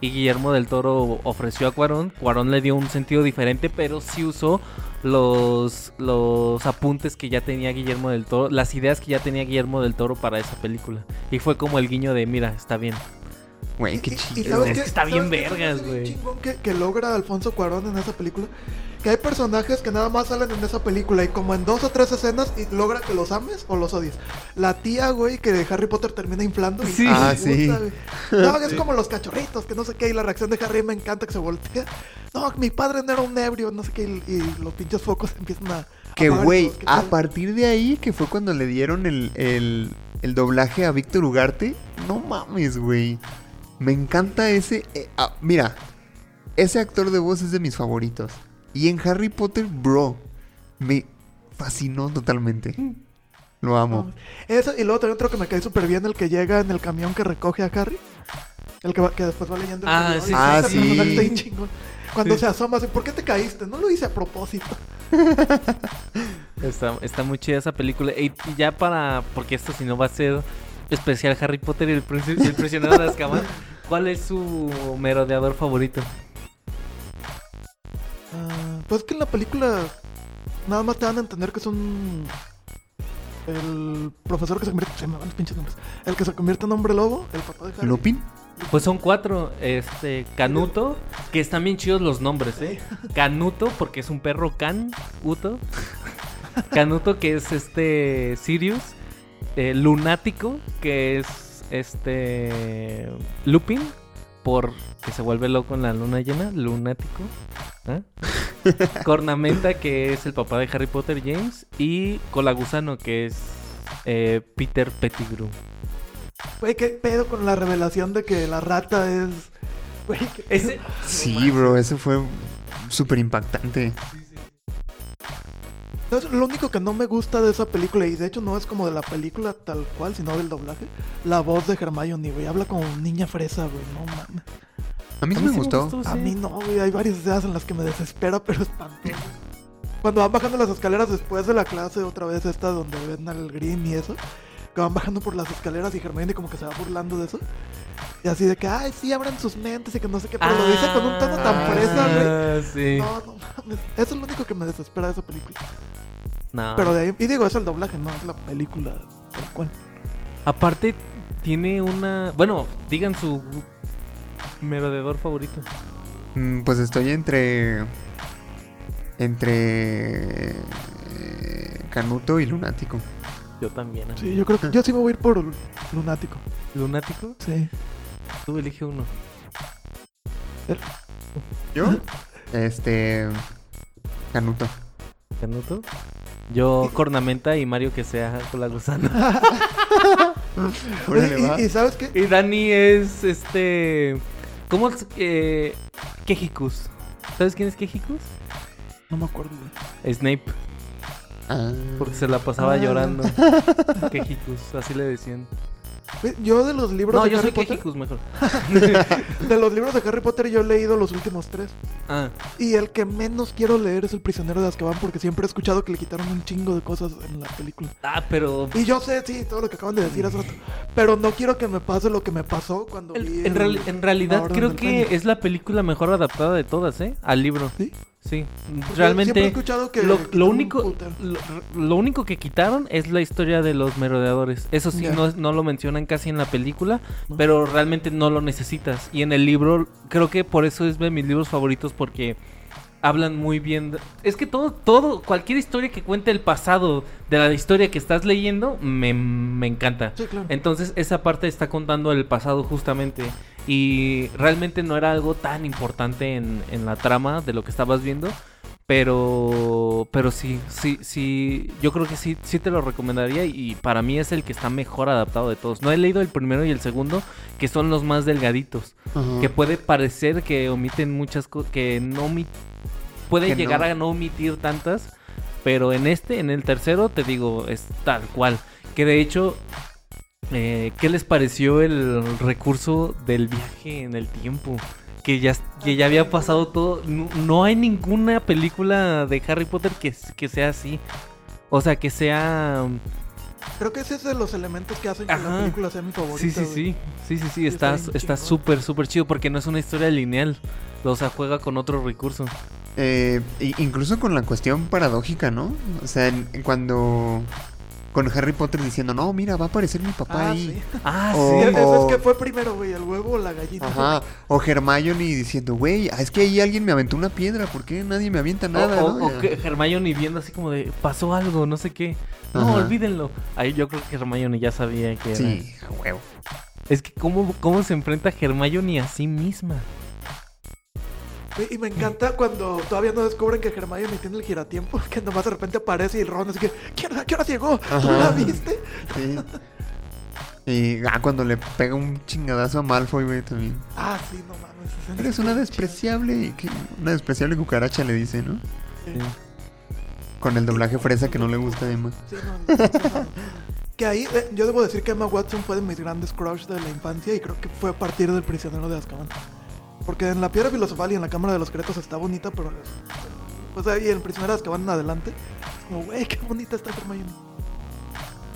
Y Guillermo del Toro ofreció a Cuarón. Cuarón le dio un sentido diferente, pero sí usó los, los apuntes que ya tenía Guillermo del Toro, las ideas que ya tenía Guillermo del Toro para esa película. Y fue como el guiño de, mira, está bien. Güey, qué chido. está bien ¿Sabes qué se me vergas, güey. chingón Que, que logra Alfonso Cuarón en esa película. Que hay personajes que nada más salen en esa película y como en dos o tres escenas y logra que los ames o los odies. La tía, güey, que de Harry Potter termina inflando. y Sí. Ah, sí. [LAUGHS] No, es como los cachorritos, que no sé qué. Y la reacción de Harry me encanta que se voltea. No, mi padre no era un ebrio, no sé qué. Y, y los pinches focos empiezan a. Que güey, todos, ¿qué a partir de ahí, que fue cuando le dieron el, el, el doblaje a Víctor Ugarte, no mames, güey. Me encanta ese... eh, ah, mira, ese actor de voz es de mis favoritos. Y en Harry Potter, bro, me fascinó totalmente. Lo amo. Eso, y luego también otro que me cae súper bien, el que llega en el camión que recoge a Harry. El que, va- que después va leyendo el Ah, periódico. sí, sí, Ah, Ese sí. personaje está bien chingón. Cuando Sí. se asoma así, ¿por qué te caíste? No lo hice a propósito. [LAUGHS] Está, está muy chida esa película. Y, y ya para. Porque esto si no va a ser especial Harry Potter y el, príncipe- y el prisionero de Azkaban. [LAUGHS] ¿Cuál es su merodeador favorito? Ah, pues que en la película nada más te dan a entender que es un... El profesor que se convierte... Se me van los pinches nombres. El que se convierte en hombre lobo, el papá de Harry. ¿Lupin? Pues son cuatro. Este, Canuto, que están bien chidos los nombres, ¿eh? [LAUGHS] Canuto, porque es un perro Canuto. Canuto, que es este Sirius. Eh, Lunático, que es este Lupin, por que se vuelve loco en la luna llena. Lunático. ¿Ah? [LAUGHS] Cornamenta, que es el papá de Harry Potter, James. Y Colagusano, que es eh, Peter Pettigrew. Güey, qué pedo con la revelación de que la rata es... Güey, qué- Ese, Sí, bro, eso fue súper impactante. ¿Sabes? Lo único que no me gusta de esa película, y de hecho no es como de la película tal cual, sino del doblaje, la voz de Hermione, güey. Habla como niña fresa, güey. No mames. A mí sí A mí me sí me gustó. gustó. A mí no, güey. Hay varias escenas en las que me desespera, pero espantoso. Cuando van bajando las escaleras después de la clase, otra vez esta donde ven al Green y eso, que van bajando por las escaleras y Hermione como que se va burlando de eso. Y así de que, ay, sí, abran sus mentes y que no sé qué, pero lo dice con un tono tan Ah, fresa, güey. Sí. No, no mames. Eso es lo único que me desespera de esa película. No. Pero de ahí, y digo, es el doblaje, no es la película tal cual. Aparte, tiene una. Bueno, digan su merodeador favorito. Mm, Pues estoy entre. Entre. eh, Canuto y Lunático. Yo también. amigo. Sí, yo creo que yo sí me voy a ir por Lunático. ¿Lunático? Sí. Tú elige uno. ¿Yo? Este. Canuto. ¿Canuto? Yo, Cornamenta y Mario que sea con la gusana. [LAUGHS] Órale, y, va. y- y ¿sabes qué? y Dani es este. ¿Cómo es? Eh, Kejikus. ¿Sabes quién es Kejikus? No me acuerdo, güey. Snape, Ah. porque se la pasaba Ah. llorando. [LAUGHS] Kejikus, así le decían. Yo de los libros No, de yo Harry soy Potter, mejor. [LAUGHS] de los libros de Harry Potter yo he leído los últimos tres. Ah, Y el que menos quiero leer es El prisionero de Azkaban porque siempre he escuchado que le quitaron un chingo de cosas en la película. ah, pero Y yo sé, sí, todo lo que acaban de decir hace rato. Pero no quiero que me pase lo que me pasó cuando el- vi. en, el- en realidad creo que es la película mejor adaptada de todas, ¿eh? Al libro. ¿Sí? Sí, Porque realmente he escuchado que. lo, único lo, lo único que quitaron es la historia de los merodeadores. Eso sí, no, no lo mencionan casi en la película, No. pero realmente no lo necesitas. Y en el libro, creo que por eso es de mis libros favoritos porque hablan muy bien. de- Es que todo, todo, cualquier historia que cuente el pasado de la historia que estás leyendo, me, me encanta. Sí, claro. Entonces esa parte está contando el pasado justamente y realmente no era algo tan importante en, en la trama de lo que estabas viendo, pero pero sí, sí, sí, yo creo que sí, sí te lo recomendaría y para mí es el que está mejor adaptado de todos. No he leído el primero y el segundo, que son los más delgaditos, que puede parecer que omiten muchas cosas, que no puede Que llegar no. a no omitir tantas, pero en este, en el tercero, te digo, es tal cual. Que de hecho, eh, ¿qué les pareció el recurso del viaje en el tiempo? Que ya, que ya había pasado todo. No, no hay ninguna película de Harry Potter que, que sea así. O sea, que sea... Creo que ese es de los elementos que hacen que Ajá. la película sea mi favorita. Sí, sí, sí. Sí, sí, sí. Está súper, súper chido porque no es una historia lineal. O sea, juega con otro recurso. Eh, incluso con la cuestión paradójica, ¿no? O sea, cuando. Con Harry Potter diciendo, no, mira, va a aparecer mi papá Ah, ahí. sí. Ah, [LAUGHS] O- Sí. Eso o- es que fue primero, güey, el huevo o la gallina. Ajá. O Hermione diciendo, güey, ah, es que ahí alguien me aventó una piedra, ¿por qué nadie me avienta nada? o, no? o- o que Hermione viendo así como de pasó algo, no sé qué. No, Ajá. olvídenlo. Ahí yo creo que Hermione ya sabía que era. Sí, huevo. Es que cómo, cómo se enfrenta Hermione a sí misma. Y me encanta cuando todavía no descubren que Hermione tiene el giratiempo, [LAUGHS] que nomás de repente aparece y Ron así que, ¿qué hora, qué hora llegó? ¿Tú Ajá. la viste? Sí. Y ah, cuando le pega un chingadazo a Malfoy, güey, también. Ah, sí, no mames. Eres una despreciable. Una despreciable cucaracha, le dice, ¿no? chida. Con el doblaje fresa que no le gusta a Emma. Sí, no, no, no, no. Que ahí, eh, yo debo decir que Emma Watson fue de mis grandes crush de la infancia y creo que fue a partir del prisionero de Azkaban. Porque en la piedra filosofal y en la cámara de los secretos está bonita, pero. Pues ahí en de Azkaban en adelante. Es como, güey, qué bonita está Hermione.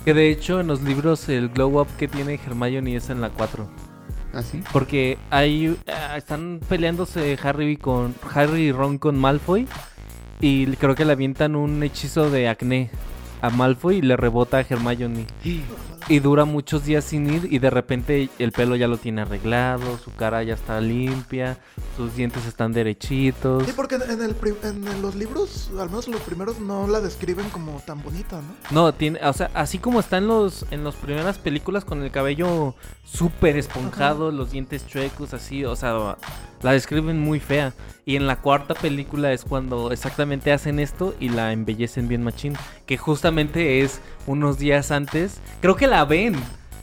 Que de hecho en los libros el glow up que tiene Hermione es en la 4. ¿Así? Porque ahí ah, están peleándose Harry con Harry y Ron con Malfoy y creo que le avientan un hechizo de acné a Malfoy y le rebota a Hermione. Y dura muchos días sin ir y de repente el pelo ya lo tiene arreglado, su cara ya está limpia, sus dientes están derechitos. Sí, porque en, el en los libros, al menos los primeros, no la describen como tan bonita, ¿no? No, tiene, o sea, así como está en los en las primeras películas con el cabello súper esponjado, los dientes chuecos, así, o sea, la describen muy fea. Y en la cuarta película es cuando exactamente hacen esto y la embellecen bien machín, que justamente es unos días antes. Creo que la ven.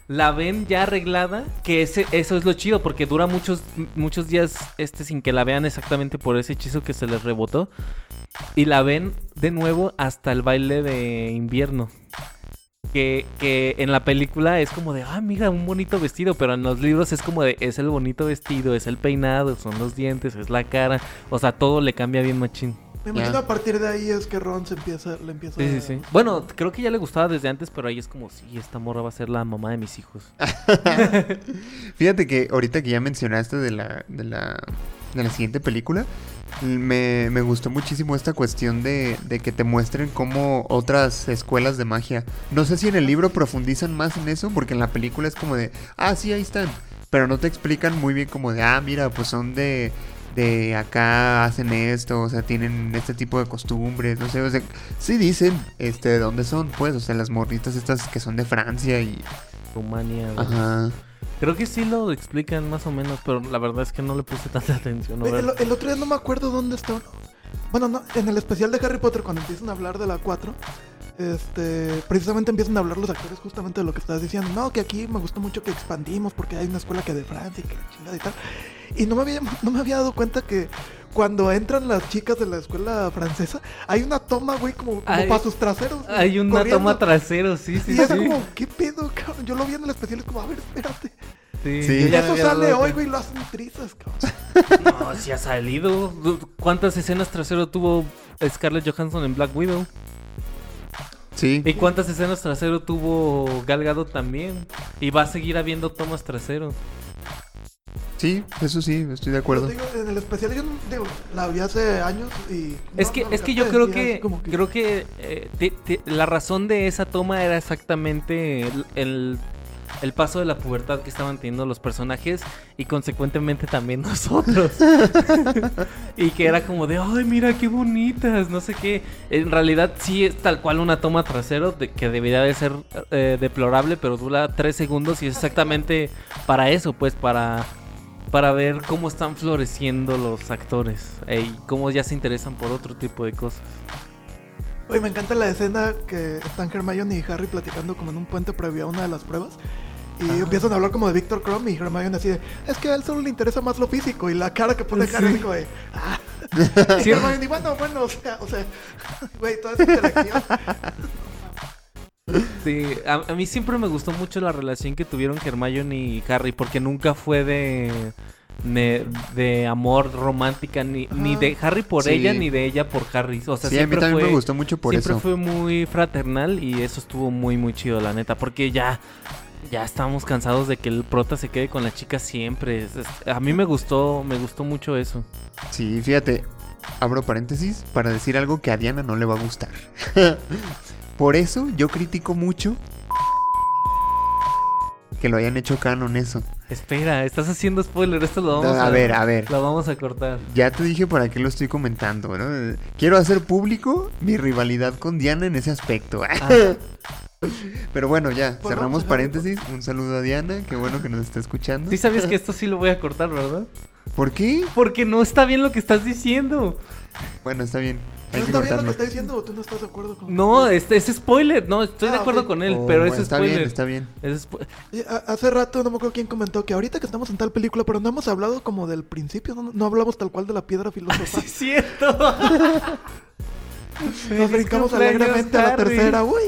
La ven ya arreglada, que ese, eso es lo chido, porque dura muchos, muchos días este sin que la vean exactamente por ese hechizo que se les rebotó. Y la ven de nuevo hasta el baile de invierno. Que, que en la película es como de, ah, mira, un bonito vestido, pero en los libros es como de, es el bonito vestido, es el peinado, son los dientes, es la cara, o sea, todo le cambia bien machín. Me imagino Ya. a partir de ahí es que Ron se empieza, le empieza Sí, sí, sí. Bueno, creo que ya le gustaba desde antes, pero ahí es como, sí, esta morra va a ser la mamá de mis hijos. [LAUGHS] Fíjate que ahorita que ya mencionaste de la, de la, de la siguiente película, me, me gustó muchísimo esta cuestión de, de que te muestren cómo otras escuelas de magia. No sé si en el libro profundizan más en eso, porque en la película es como de, ah, sí, ahí están. Pero no te explican muy bien como de, ah, mira, pues son de, de acá, hacen esto, o sea, tienen este tipo de costumbres, no sé, o sea, sí dicen, este, de dónde son, pues, o sea, las morritas estas que son de Francia y... Rumania. güey. Ajá. Creo que sí lo explican más o menos, pero la verdad es que no le puse tanta atención. a El, el otro día no me acuerdo dónde está. Bueno, no, en el especial de Harry Potter, cuando empiezan a hablar de la 4, este, precisamente empiezan a hablar los actores justamente de lo que estás diciendo. No, que aquí me gustó mucho que expandimos porque hay una escuela que de Francia y que la chingada y tal. Y no me había, no me había dado cuenta que cuando entran las chicas de la escuela francesa, hay una toma, güey, como, como Hay- para sus traseros. Hay una corriendo. toma trasero, sí, sí, Y es sí. como, ¿qué pedo, cabrón? Yo lo vi en el especial, es como, a ver, espérate. Sí, Sí. Y eso sale hoy, güey, lo hacen trizas, cabrón. No, sí ha salido. ¿Cuántas escenas trasero tuvo Scarlett Johansson en Black Widow? Sí. ¿Y cuántas escenas trasero tuvo Gal Gadot también? Y va a seguir habiendo tomas traseros. Sí, eso sí, estoy de acuerdo. Digo, en el especial yo digo, la vi hace años y... Es no, que, no es que yo creo que, creo que eh, te- te- la razón de esa toma era exactamente el, el- el paso de la pubertad que estaban teniendo los personajes y consecuentemente también [LAUGHS] nosotros. [LAUGHS] y que era como de, ay, mira qué bonitas, no sé qué. En realidad sí es tal cual una toma trasero de, que debería de ser eh, deplorable, pero dura tres segundos y es exactamente para eso, pues para... Para ver cómo están floreciendo los actores eh, y cómo ya se interesan por otro tipo de cosas. Oye, me encanta la escena que están Hermione y Harry platicando como en un puente previo a una de las pruebas. Y empiezan a hablar como de Victor Crumb y Hermione así de, es que a él solo le interesa más lo físico. Y la cara que pone Harry como de, ah. Sí. [LAUGHS] Y Hermione, bueno, bueno, o sea, o sea, [LAUGHS] güey, toda esa interacción. [LAUGHS] Sí, a, a mí siempre me gustó mucho la relación que tuvieron Hermione y Harry, porque nunca fue de, de, de amor romántica, ni, ni de Harry por Sí. ella, ni de ella por Harry. O sea, sí, a mí siempre también fue, me gustó mucho por siempre eso. fue muy fraternal y eso estuvo muy, muy chido, la neta, porque ya... Ya estábamos cansados de que el prota se quede con la chica siempre. A mí me gustó, me gustó mucho eso. Sí, fíjate, abro paréntesis para decir algo que a Diana no le va a gustar. [LAUGHS] Por eso yo critico mucho que lo hayan hecho canon eso. Espera, estás haciendo spoiler, esto lo vamos a, a ver, a ver. Lo vamos a cortar. Ya te dije para qué lo estoy comentando, ¿no? Quiero hacer público mi rivalidad con Diana en ese aspecto. Ah. [LAUGHS] Pero bueno, ya, Pues cerramos paréntesis. Un saludo a Diana, qué bueno que nos está escuchando. Sí sabías que [LAUGHS] esto sí lo voy a cortar, ¿verdad? ¿Por qué? Porque no está bien lo que estás diciendo. Bueno, está bien. ¿No Hay que está bien lo que está diciendo o tú no estás de acuerdo con No, este es spoiler. No, estoy de Ah, acuerdo ok. con él, Oh, pero bueno, es está spoiler. bien, está bien. Es spo- Y a- Hace rato no me acuerdo quién comentó que ahorita que estamos en tal película, pero no hemos hablado como del principio, no, no hablamos tal cual de la piedra [LAUGHS] filosofal. Sí, es cierto. Nos [LAUGHS] brincamos alegremente a la tercera, uy.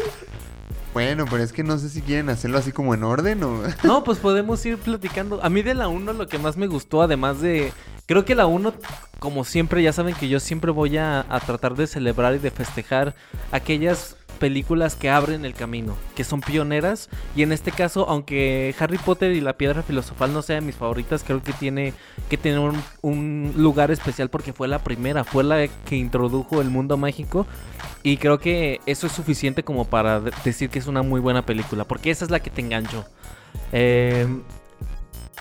Bueno, pero es que no sé si quieren hacerlo así como en orden o... [LAUGHS] No, pues podemos ir platicando. A mí de la 1 lo que más me gustó, además de... Creo que la 1, como siempre, ya saben que yo siempre voy a, a tratar de celebrar y de festejar aquellas películas que abren el camino, que son pioneras. Y en este caso, aunque Harry Potter y la Piedra Filosofal no sean mis favoritas, creo que tiene que tener un, lugar especial porque fue la primera, fue la que introdujo el mundo mágico. Y creo que eso es suficiente como para de- decir que es una muy buena película, porque esa es la que te enganchó. Eh,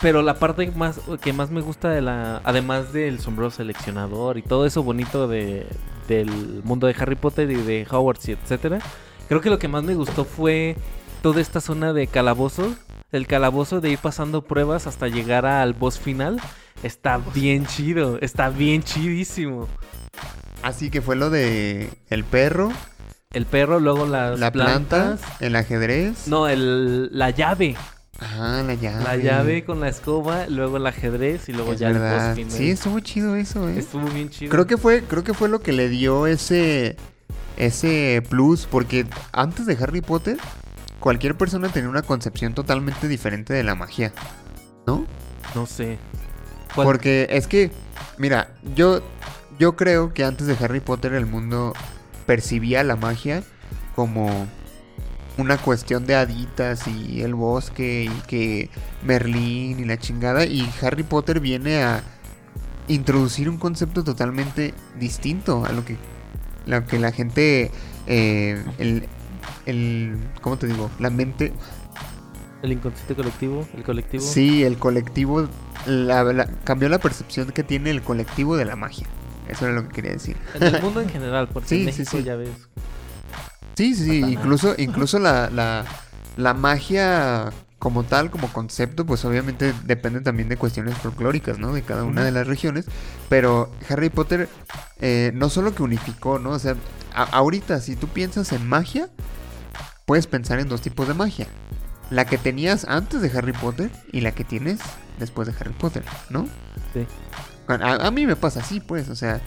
pero la parte más que más me gusta de la, además del sombrero seleccionador y todo eso bonito de, del mundo de Harry Potter y de Hogwarts y etcétera, creo que lo que más me gustó fue toda esta zona de calabozos, el calabozo de ir pasando pruebas hasta llegar al boss final. Está bien chido, está bien chidísimo. Así que fue lo de el perro, El perro, luego las la planta, plantas. el ajedrez. No, el, la llave. Ah, la llave. La llave con la escoba, luego el ajedrez y luego Es ya el verdad. Sí, estuvo chido eso, ¿eh? Estuvo bien chido. Creo que fue, creo que fue lo que le dio ese ese plus porque antes de Harry Potter cualquier persona tenía una concepción totalmente diferente de la magia, ¿no? No sé. ¿Cuál? Porque es que mira, yo yo creo que antes de Harry Potter el mundo percibía la magia como una cuestión de haditas y el bosque y que Merlín y la chingada y Harry Potter viene a introducir un concepto totalmente distinto a lo que lo que la gente eh, el, el cómo te digo la mente El inconsciente colectivo, el colectivo. sí el colectivo la- la- cambió la percepción que tiene el colectivo de la magia eso era lo que quería decir En el mundo en general, porque [LAUGHS] Sí, en sí, México sí. ya ves. Sí, sí, Satanás. incluso, incluso la, la, la magia como tal, como concepto, pues obviamente depende también de cuestiones folclóricas, ¿no? De cada una de las regiones. Pero Harry Potter eh, no solo que unificó, ¿no? O sea, ahorita si tú piensas en magia, puedes pensar en dos tipos de magia. La que tenías antes de Harry Potter y la que tienes después de Harry Potter, ¿no? Sí. A, a mí me pasa así, pues, o sea,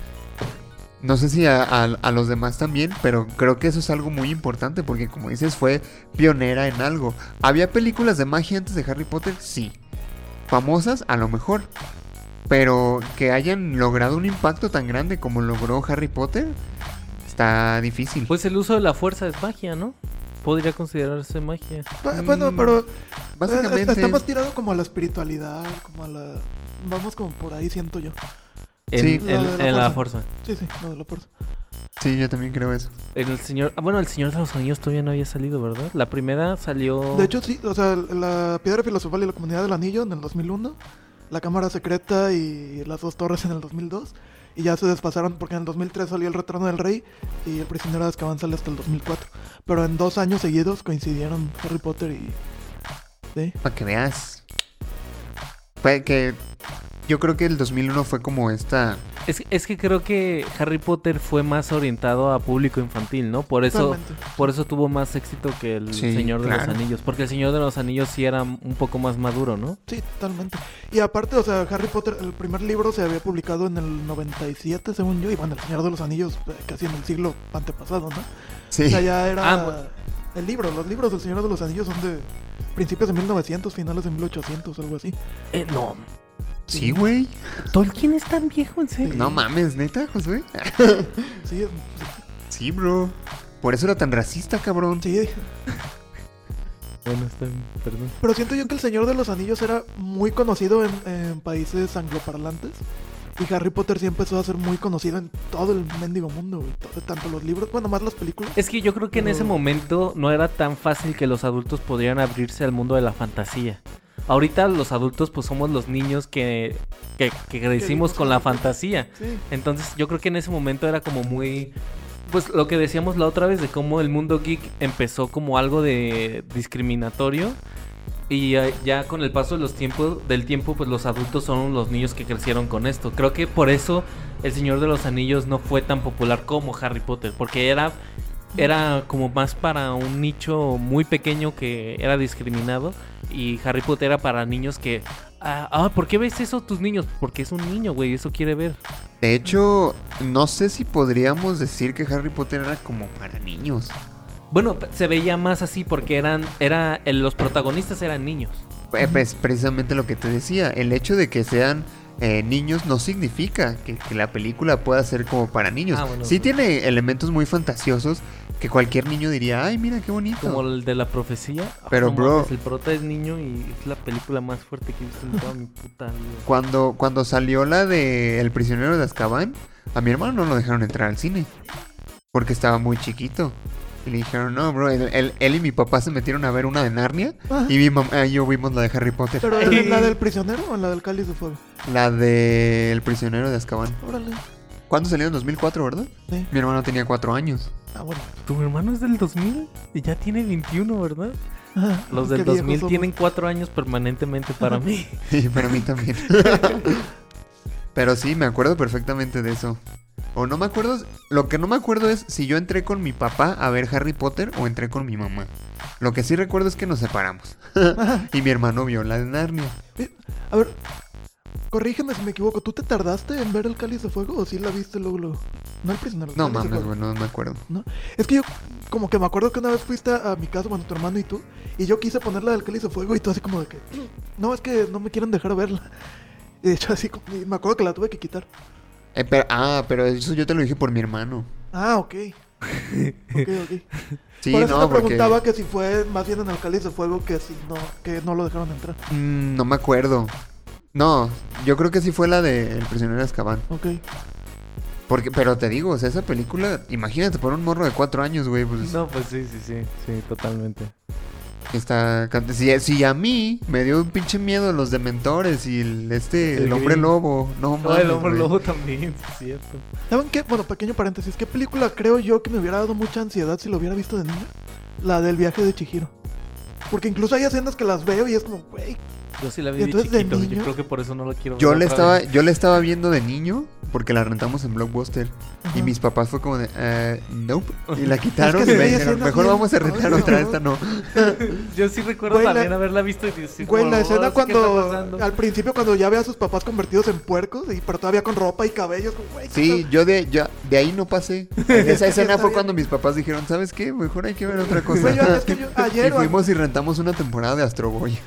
no sé si a, a- a los demás también, pero creo que eso es algo muy importante porque, como dices, fue pionera en algo. ¿Había películas de magia antes de Harry Potter? Sí. Famosas, a lo mejor. Pero que hayan logrado un impacto tan grande como logró Harry Potter, está difícil. Pues el uso de la fuerza es magia, ¿no? Podría considerarse magia. Bu- Bueno, Mm, pero Básicamente, eh, está más tirado como a la espiritualidad, como a la... Vamos como por ahí, siento yo. En, Sí. en- La en la fuerza. fuerza. Sí, sí, no de la fuerza. sí, yo también creo eso. El señor, ah, bueno, el Señor de los Anillos todavía no había salido, ¿verdad? La primera salió. De hecho, sí, o sea, la Piedra Filosofal y la Comunidad del Anillo en el 2001, la Cámara Secreta y las dos torres en el 2002, y ya se despasaron porque en el 2003 salió El Retorno del Rey y El Prisionero de Azkaban sale hasta el 2004. Pero en dos años seguidos coincidieron Harry Potter y... ¿Sí? Para que veas. Fue que yo creo que el 2001 fue como esta... Es, es que creo que Harry Potter fue más orientado a público infantil, ¿no? Por eso, Totalmente. por eso tuvo más éxito que el Sí, Señor de claro. los Anillos. Porque el Señor de los Anillos sí era un poco más maduro, ¿no? Sí, totalmente. Y aparte, o sea, Harry Potter, el primer libro se había publicado en el 97, según yo, y bueno, El Señor de los Anillos eh, casi en el siglo antepasado, ¿no? Sí. O sea, ya era Ah, bueno. el libro. Los libros del Señor de los Anillos son de principios de 1900, finales de 1800, algo así. Eh, no. Sí, güey. Tolkien es tan viejo, en serio. No mames, neta, Josué. [LAUGHS] Sí, Sí, bro. Por eso era tan racista, cabrón. sí. Bueno, está bien, perdón. Pero siento yo que el Señor de los Anillos era muy conocido en, en países angloparlantes. Y Harry Potter sí empezó a ser muy conocido en todo el mendigo mundo, güey. Todo- Tanto los libros, bueno, más las películas. Es que yo creo que en ese momento no era tan fácil que los adultos podrían abrirse al mundo de la fantasía. Ahorita los adultos pues somos los niños que, que, que crecimos con la fantasía. Sí. Entonces yo creo que en ese momento era como muy... Pues lo que decíamos la otra vez de cómo el mundo geek empezó como algo de discriminatorio. Y ya con el paso de los tiempos, del tiempo, pues los adultos son los niños que crecieron con esto. Creo que por eso El Señor de los Anillos no fue tan popular como Harry Potter. Porque era, era como más para un nicho muy pequeño que era discriminado. Y Harry Potter era para niños que... Ah, ah, ¿por qué ves eso tus niños? Porque es un niño, güey, eso quiere ver. De hecho, no sé si podríamos decir que Harry Potter era como para niños. Bueno, se veía más así porque eran, era, los protagonistas eran niños. Eh, Pues precisamente lo que te decía, el hecho de que sean eh, niños no significa que, que la película pueda ser como para niños. Ah, bueno, sí tiene elementos muy fantasiosos que cualquier niño diría, ay, mira qué bonito. Como el de la profecía. Pero, bro- mames, el prota es niño y es la película más fuerte que he visto en toda mi puta vida. Cuando, cuando salió la de El prisionero de Azkaban, a mi hermano no lo dejaron entrar al cine. Porque estaba muy chiquito. Y le dijeron, no, bro, él, él- él y mi papá se metieron a ver una de Narnia. Y mi mamá y yo vimos la de Harry Potter. ¿Pero ¿es la del prisionero o la del cáliz de fuego? La de El prisionero de Azkaban. Órale. ¿Cuándo salió? En 2004, ¿verdad? Sí. Mi hermano tenía cuatro años. Ah, bueno. Tu hermano es del 2000 y ya tiene 21, ¿verdad? Ah, Los del viejos 2000 somos. tienen 4 años permanentemente para [LAUGHS] mí. Y para mí también. [LAUGHS] Pero sí, me acuerdo perfectamente de eso. O no me acuerdo, lo que no me acuerdo es si yo entré con mi papá a ver Harry Potter o entré con mi mamá. Lo que sí recuerdo es que nos separamos. [LAUGHS] [LAUGHS] y mi hermano vio la de Narnia. Eh, A ver, corrígeme si me equivoco. ¿Tú te tardaste en ver el cáliz de fuego o sí la viste luego? luego? No el prisionero. No mames, güey, no me acuerdo. ¿no? Es que yo como que me acuerdo que una vez fuiste a mi casa, bueno, tu hermano y tú, y yo quise ponerla del cáliz de fuego y tú así como de que, "Mm, no, es que no me quieren dejar verla. [LAUGHS] Y de hecho así, me acuerdo que la tuve que quitar. Eh, pero- ah, pero eso yo te lo dije por mi hermano. Ah, ok. [LAUGHS] Ok, ok. Sí, Por eso no, te porque preguntaba que si fue más bien en el cáliz de fuego que si no, que no lo dejaron entrar. mm, no me acuerdo. No, yo creo que sí fue la de El prisionero de Azkaban. Ok. Porque, pero te digo, o sea, esa película, imagínate por un morro de cuatro años, güey, pues No, pues sí, sí, sí, sí, totalmente. Está si, si a mí me dio un pinche miedo los dementores y el este El el hombre lobo, no No, mames, el hombre lobo también, es cierto. ¿Saben qué? Bueno, pequeño paréntesis. ¿Qué película creo yo que me hubiera dado mucha ansiedad si lo hubiera visto de niño? La del viaje de Chihiro. Porque incluso hay escenas que las veo y es como, güey. Yo sí la vi ¿Y de entonces de chiquito. Yo niño? creo que por eso no lo quiero Yo ver le otra estaba, vez. yo le estaba viendo de niño porque la rentamos en Blockbuster. Y mis papás fue como de, eh, nope. Y la [LAUGHS] quitaron Es que y me dijeron, mejor bien- vamos a rentar Ay, [LAUGHS] otra, no. esta no. [LAUGHS] Yo sí recuerdo Güey, la- también haberla visto y decir, Güey, la escena "Oh, ¿qué está cuando. pasando?". Al principio, cuando ya ve a sus papás convertidos en puercos, y, pero todavía con ropa y cabellos, güey. ¿qué Sí, yo de, yo de ahí no pasé. Esa escena fue bien. cuando mis papás dijeron, ¿sabes qué? Mejor hay que ver otra cosa. Güey, yo- es que yo- ayer y o- fuimos y rentamos una temporada de Astro Boy.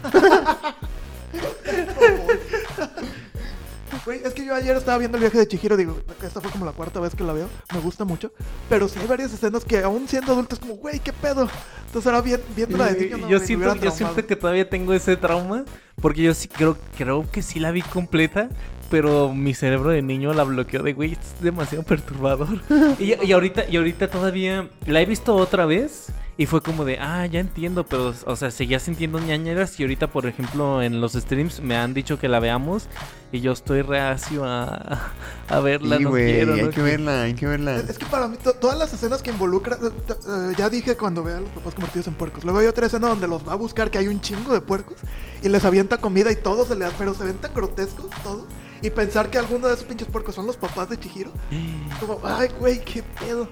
Güey, es que yo ayer estaba viendo el viaje de Chihiro, digo, esta fue como la cuarta vez que la veo, me gusta mucho, pero sí hay varias escenas que aún siendo adultos como, güey, qué pedo. Entonces ahora vi- viéndola de niño, no, yo me siento, yo siento que todavía tengo ese trauma. Porque yo sí creo, creo que sí la vi completa. Pero mi cerebro de niño la bloqueó de güey, es demasiado perturbador. [LAUGHS] y, y ahorita, y ahorita todavía la he visto otra vez. Y fue como de, ah, ya entiendo, pero, o sea, seguía sintiendo ñañeras. Y ahorita, por ejemplo, en los streams me han dicho que la veamos. Y yo estoy reacio a, a verla. Sí, no quiero, hay no que verla, hay que verla. Es es que para mí to- todas las escenas que involucran, eh, eh, ya dije cuando vea a los papás convertidos en puercos. Luego hay otra escena donde los va a buscar que hay un chingo de puercos y les avienta comida y todo se le da, pero se ven tan grotescos todo. Y pensar que alguno de esos pinches puercos son los papás de Chihiro. [GASPS] Como, ay, güey, qué pedo.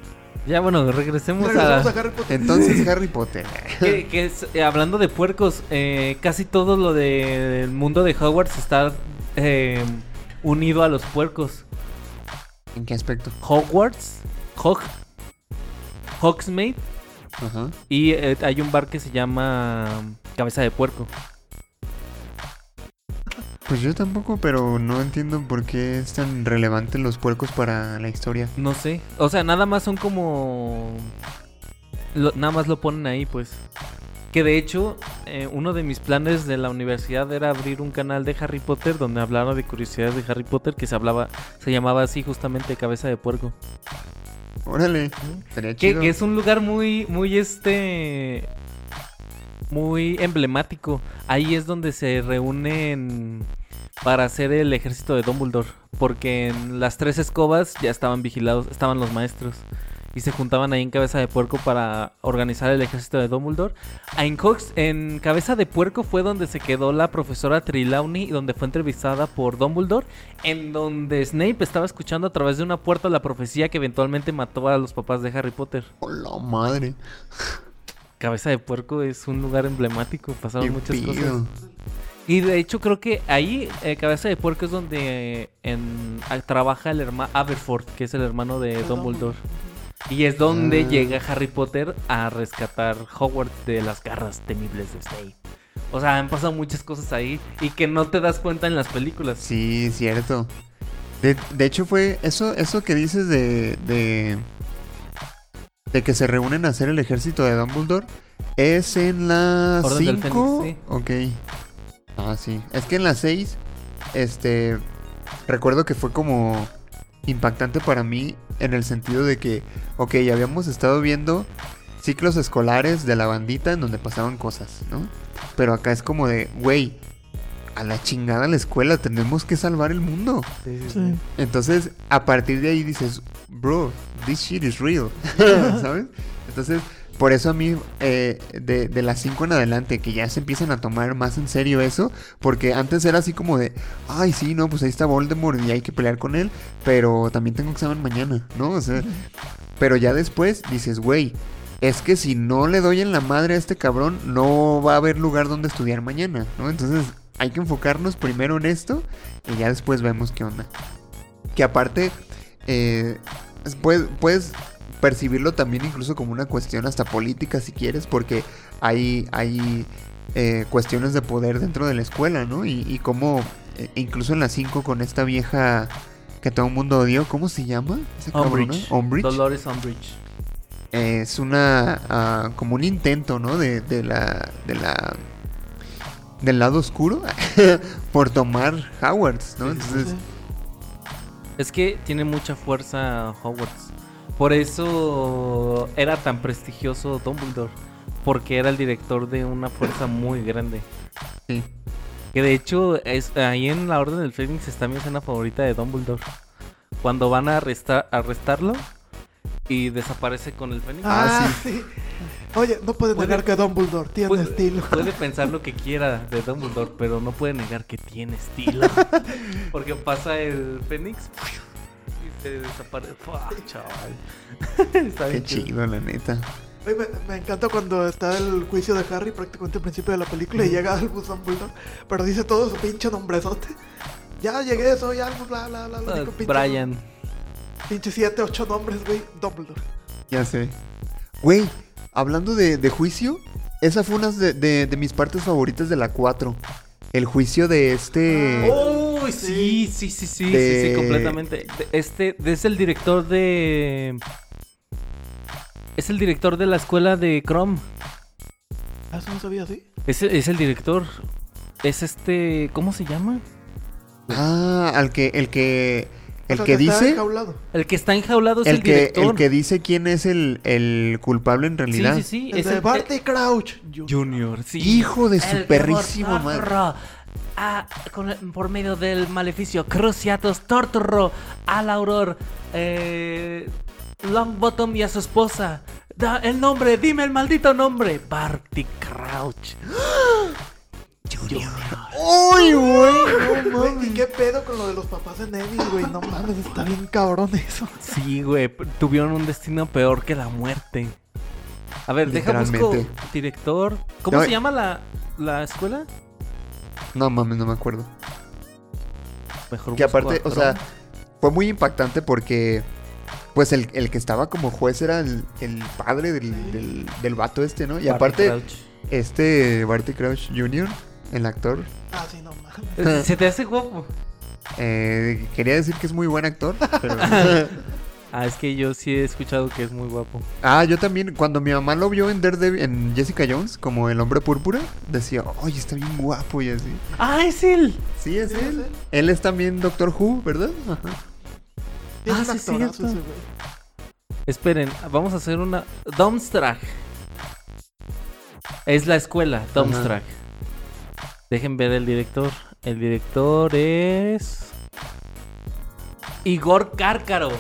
Ya, bueno, regresemos, a... a Harry Potter. Entonces, Harry Potter. que, que es- eh, hablando de puercos, eh, casi todo lo de- del mundo de Hogwarts está eh, unido a los puercos. ¿En qué aspecto? Hogwarts, Hog, Hogsmeade Ajá. y eh, hay un bar que se llama Cabeza de Puerco. Pues yo tampoco, pero no entiendo por qué es tan relevante los puercos para la historia. No sé, o sea, nada más son como... lo- nada más lo ponen ahí, pues. Que de hecho, eh, uno de mis planes de la universidad era abrir un canal de Harry Potter donde hablara de curiosidades de Harry Potter que se hablaba, se llamaba así justamente Cabeza de Puerco. Órale, Que, chido. que es un lugar muy, muy este. Muy emblemático. Ahí es donde se reúnen para hacer el ejército de Dumbledore. Porque en las tres escobas ya estaban vigilados, estaban los maestros. Y se juntaban ahí en Cabeza de Puerco para organizar el ejército de Dumbledore. En, Hogs- en Cabeza de Puerco fue donde se quedó la profesora Trelawney y donde fue entrevistada por Dumbledore. En donde Snape estaba escuchando a través de una puerta la profecía que eventualmente mató a los papás de Harry Potter. Hola, madre. Cabeza de Puerco es un lugar emblemático, pasaron muchas cosas. Y de hecho creo que ahí, eh, Cabeza de Puerco es donde en- trabaja el hermano Aberforth, que es el hermano de Dumbledore. Y es donde Ah. llega Harry Potter a rescatar Hogwarts de las garras temibles de Snape. O sea, han pasado muchas cosas ahí y que no te das cuenta en las películas. Sí, cierto. De, de hecho fue eso, eso que dices de, de de que se reúnen a hacer el ejército de Dumbledore es en la Orden del 5. Fénix, Ok. Ah, sí. Es que en la 6 este recuerdo que fue como impactante para mí en el sentido de que ok, habíamos estado viendo ciclos escolares de la bandita en donde pasaban cosas, ¿no? Pero acá es como de, güey, a la chingada la escuela, tenemos que salvar el mundo. Sí. Entonces, a partir de ahí dices, bro, this shit is real. [LAUGHS] ¿Sabes? Entonces, por eso a mí, eh, de, de las 5 en adelante, que ya se empiezan a tomar más en serio eso, porque antes era así como de, ay, sí, no, pues ahí está Voldemort y hay que pelear con él, pero también tengo examen mañana, ¿no? O sea, pero ya después dices, güey, es que si no le doy en la madre a este cabrón, no va a haber lugar donde estudiar mañana, ¿no? Entonces, hay que enfocarnos primero en esto y ya después vemos qué onda. Que aparte, eh, es- puedes, puedes percibirlo también incluso como una cuestión hasta política si quieres, porque hay, hay eh, cuestiones de poder dentro de la escuela, ¿no? Y, y como eh, incluso en las 5 con esta vieja que todo el mundo odió, ¿cómo se llama? Umbridge. Dolores Umbridge. Eh, es una ah, como un intento, ¿no? De, de la de la del lado oscuro [LAUGHS] por tomar Howards, ¿no? Entonces. Es que tiene mucha fuerza Hogwarts. Por eso era tan prestigioso Dumbledore. Porque era el director de una fuerza muy grande. sí. Que de hecho, es, ahí en la Orden del Fénix está mi escena favorita de Dumbledore. Cuando van a arrestar, arrestarlo y desaparece con el Fénix. Ah, Ah, sí. Oye, no Puede- negar que Dumbledore tiene Puede, estilo. puede [LAUGHS] pensar lo que quiera de Dumbledore, pero no puede negar que tiene estilo. [LAUGHS] Porque pasa el Fénix desaparece. Fua, chaval. [LAUGHS] Está Qué bien chido. chido, la neta. Me, me encanta cuando está el juicio de Harry prácticamente al principio de la película y llega Albus Dumbledore, pero dice todo su pinche nombrezote. Ya llegué, soy Albus, bla, bla, bla. bla, Ah, Brian. Pinche siete, ocho nombres, güey. Dumbledore. Ya sé. Güey, hablando de, de juicio, esa fue una de, de- de mis partes favoritas de la 4. El juicio de este... Oh, sí, sí, sí, sí, sí, De- sí, completamente. De- Este es el director de. Es el director de la escuela de Chrome. Ah, ¿Eso no sabía así? Es, es el director. Es este. ¿Cómo se llama? Ah, al que, el que, O el sea, que está dice, enjaulado. El que está enjaulado es el, el que, director. el que dice quién es el, el culpable en realidad. Sí, sí, sí. El es de el- Barty Crouch. Junior, sí. Hijo de su que madre. A- con el- por medio del maleficio Cruciatus torturó al auror eh, Longbottom y a su esposa. Da el nombre, dime el maldito nombre. Barty Crouch. [GASPS] Junior. ¡Uy, güey! No Güey, ¿y mames. qué pedo con lo de los papás de Neville, güey? No mames, está bien cabrón eso. Sí, güey, tuvieron un destino peor que la muerte. A ver, deja busco director. ¿Cómo No, se llama la, la escuela? No mames, no me acuerdo. Mejor Que aparte, o sea, fue muy impactante porque, pues, el, el que estaba como juez era el, el padre del, del, del vato este, ¿no? Y Barty aparte, Crouch. este Barty Crouch Jr., el actor, Ah, sí, no mames. ¿Se te hace guapo? eh, quería decir que es muy buen actor, [LAUGHS] pero... Ah, es que yo sí he escuchado que es muy guapo. ah, yo también, cuando mi mamá lo vio en Daredevil, en Jessica Jones, como el hombre púrpura, decía, oye, está bien guapo y así. ¡Ah, es él! Sí, es Sí, él. es él. Él es también Doctor Who, ¿verdad? Ajá. Es Ah, sí, cierto. ese. Esperen, vamos a hacer una... Domstrach. Es la escuela, Domstrach. Dejen ver el director. El director es... Igor Karkarov.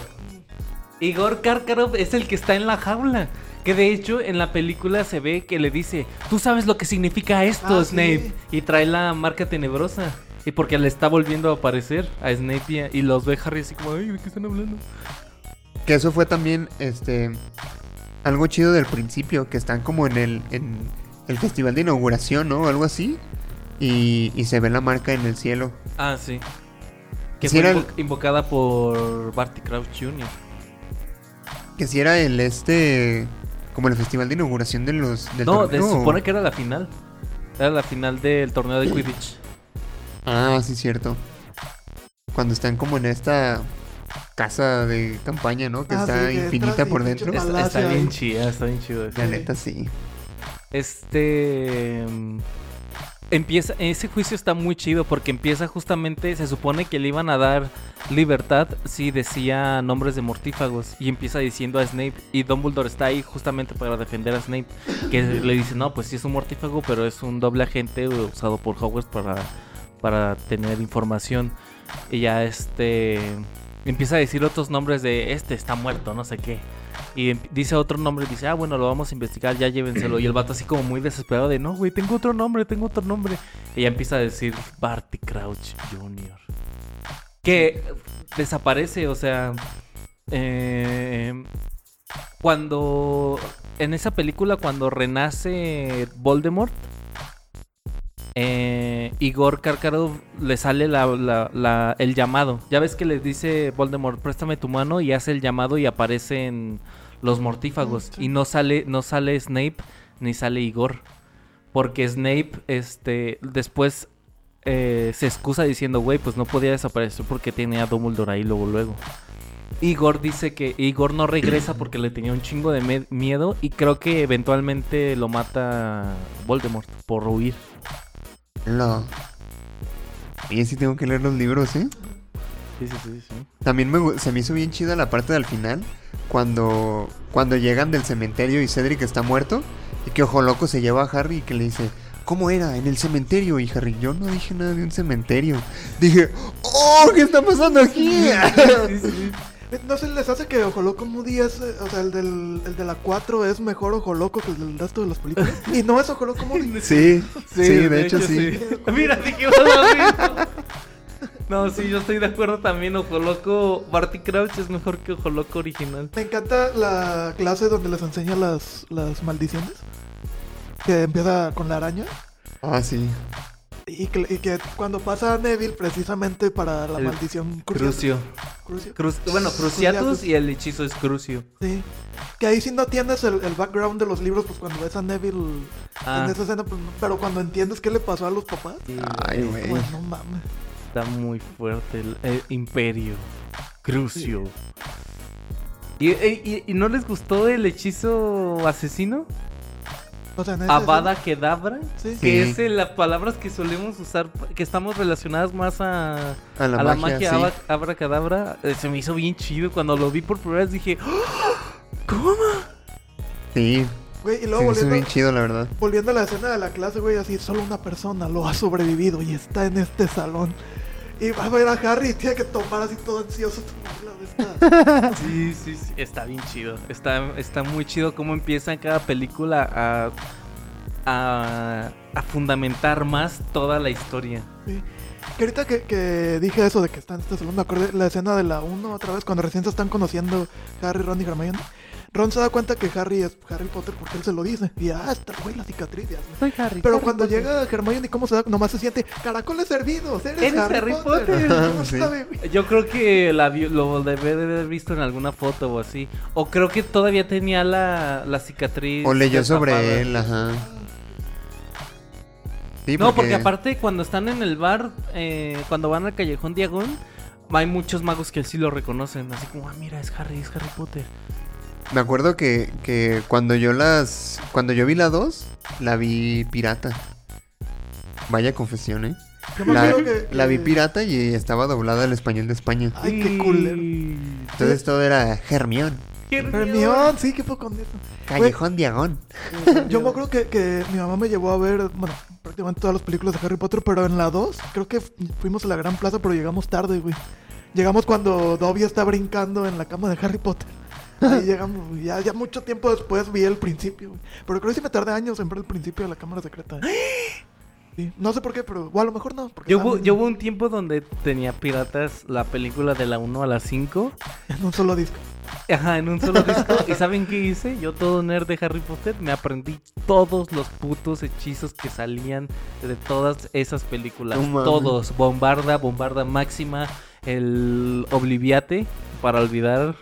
Igor Karkarov es el que está en la jaula. Que de hecho en la película se ve que le dice, tú sabes lo que significa esto, Ah, sí. Snape. Y trae la marca tenebrosa. Y porque le está volviendo a aparecer a Snape y, los ve Harry así como, ay, ¿de qué están hablando? Que eso fue también, este, algo chido del principio, que están como en el, en el festival de inauguración, ¿no? Algo así. Y, y se ve la marca en el cielo. Ah, sí. Que Sí, fue era invocada por Barty Crouch Jr. Que si era el, este, como el festival de inauguración de los... Del No, torneo, se supone que era la final. Era la final del torneo de Quidditch. Ah, sí, cierto. Cuando están como en esta casa de campaña, ¿no? Que Ah, está sí, que infinita por dentro. pal- Es- Palacio está bien chida, está bien chido. eso. La neta, sí. Este. Empieza, ese juicio está muy chido porque empieza justamente, se supone que le iban a dar libertad si decía nombres de mortífagos y empieza diciendo a Snape y Dumbledore está ahí justamente para defender a Snape que le dice no pues sí es un mortífago pero es un doble agente usado por Hogwarts para, para tener información y ya este empieza a decir otros nombres de este está muerto no sé qué y em- dice otro nombre dice, ah, bueno, lo vamos a investigar, ya llévenselo. Y el vato así como muy desesperado de, no, güey, tengo otro nombre, tengo otro nombre. Y ya empieza a decir Barty Crouch Jr. Que desaparece, o sea, eh, cuando, en esa película, cuando renace Voldemort, eh, Igor Karkarov le sale la- la- la- el llamado. Ya ves que le dice Voldemort, préstame tu mano y hace el llamado y aparecen los mortífagos. Sí. Y no sale, no sale Snape ni sale Igor. Porque Snape, este, después eh, se excusa diciendo, güey, pues no podía desaparecer porque tenía a Dumbledore ahí luego, luego. Igor dice que Igor no regresa porque le tenía un chingo de miedo y creo que eventualmente lo mata Voldemort por huir. No. Oye, sí tengo que leer los libros, ¿eh? Sí, sí, sí, sí. También me, se me hizo bien chida la parte del final. Cuando, cuando llegan del cementerio y Cedric está muerto. Y que Ojo Loco se lleva a Harry y que le dice... ¿Cómo era? En el cementerio. Y Harry, yo no dije nada de un cementerio. Dije, ¡Oh! ¿Qué está pasando aquí? [LAUGHS] ¿No se les hace que Ojo Loco Moody es, eh, o sea, el, del, el de la 4 es mejor Ojo Loco que el del resto de las películas? Y no es Ojo Loco Moody. [LAUGHS] Sí, sí, de, hecho, sí. [LAUGHS] Mira, dijimos lo mismo. No, sí, yo estoy de acuerdo también. Ojo Loco, Barty Crouch es mejor que Ojo Loco original. Me encanta la clase donde les enseña las, las maldiciones. Que empieza con la araña. Ah, sí. Y que, y que cuando pasa a Neville, precisamente para la El maldición Crucio. Crucio. Bueno, Cruciatus y el hechizo es Crucio. Sí. Que ahí sí no entiendes el, el background de los libros, pues cuando ves a Neville Ah. en esa escena, pues, pero cuando entiendes qué le pasó a los papás, Ay, güey. pues no mames. Está muy fuerte el, el Imperio. Crucio. ¿Y, y- y no les gustó el hechizo asesino? Avada Kedavra. Sí. Que Sí. es de las palabras que solemos usar, que estamos relacionadas más a, A la a la magia, magia sí. abra- abracadabra. Eh, se me hizo bien chido cuando lo vi por primera vez. Dije, ¡Oh! ¿cómo? Sí, Güey, y luego sí, volviendo, bien chido, la verdad. volviendo a la escena de la clase, güey, así, solo una persona lo ha sobrevivido y está en este salón. Y va a ver a Harry y tiene que tomar así todo ansioso. [LAUGHS] esta- Sí, sí, sí. Está bien chido. Está, está muy chido cómo empieza cada película a, a, a fundamentar más toda la historia. Sí. Que ahorita que, que dije eso de que está en este salón, me acordé la escena de la 1 otra vez, cuando recién se están conociendo Harry, Ron y Hermione. Ron se da cuenta que Harry es Harry Potter porque él se lo dice. Y ah, está güey la cicatriz. ya. Soy Harry. Pero cuando llega Hermione, ¿cómo se da? Nomás se siente caracoles hervidos. Eres, Eres Harry, Harry Potter. Potter. [LAUGHS] Yo creo que la vi- lo debe de haber visto en alguna foto o así. O creo que todavía tenía la, la cicatriz. O leyó sobre él, ajá. Sí, No, porque aparte cuando están en el bar, eh, cuando van al callejón Diagón, hay muchos magos que sí lo reconocen. Así como, ah, mira, es Harry, es Harry Potter. Me acuerdo que, que cuando yo las. Cuando yo vi la 2, la vi pirata. Vaya confesión, ¿eh? La, acuerdo que- la vi que- pirata y estaba doblada al español de España. Ay, qué culero. Entonces todo era Germión, Hermione, sí, qué con eso. Callejón Diagón. Yo me acuerdo que, que mi mamá me llevó a ver, bueno, prácticamente todas las películas de Harry Potter, pero en la 2 creo que fu- fuimos a la gran plaza, pero llegamos tarde, güey. Llegamos cuando Dobby está brincando en la cama de Harry Potter. Ahí llegamos, güey. ya, ya mucho tiempo después vi el principio, güey. Pero creo que sí me tardé años en ver el principio de la cámara secreta. [GASPS] Sí, no sé por qué, pero o a lo mejor no. Porque Yo hubo, yo hubo un tiempo donde tenía piratas la película de la 1 a la 5. [LAUGHS] en un solo disco. Ajá, en un solo [LAUGHS] disco. ¿Y saben qué hice? Yo todo nerd de Harry Potter me aprendí todos los putos hechizos que salían de todas esas películas. Todos. Bombarda, Bombarda Máxima, el Obliviate, para olvidar,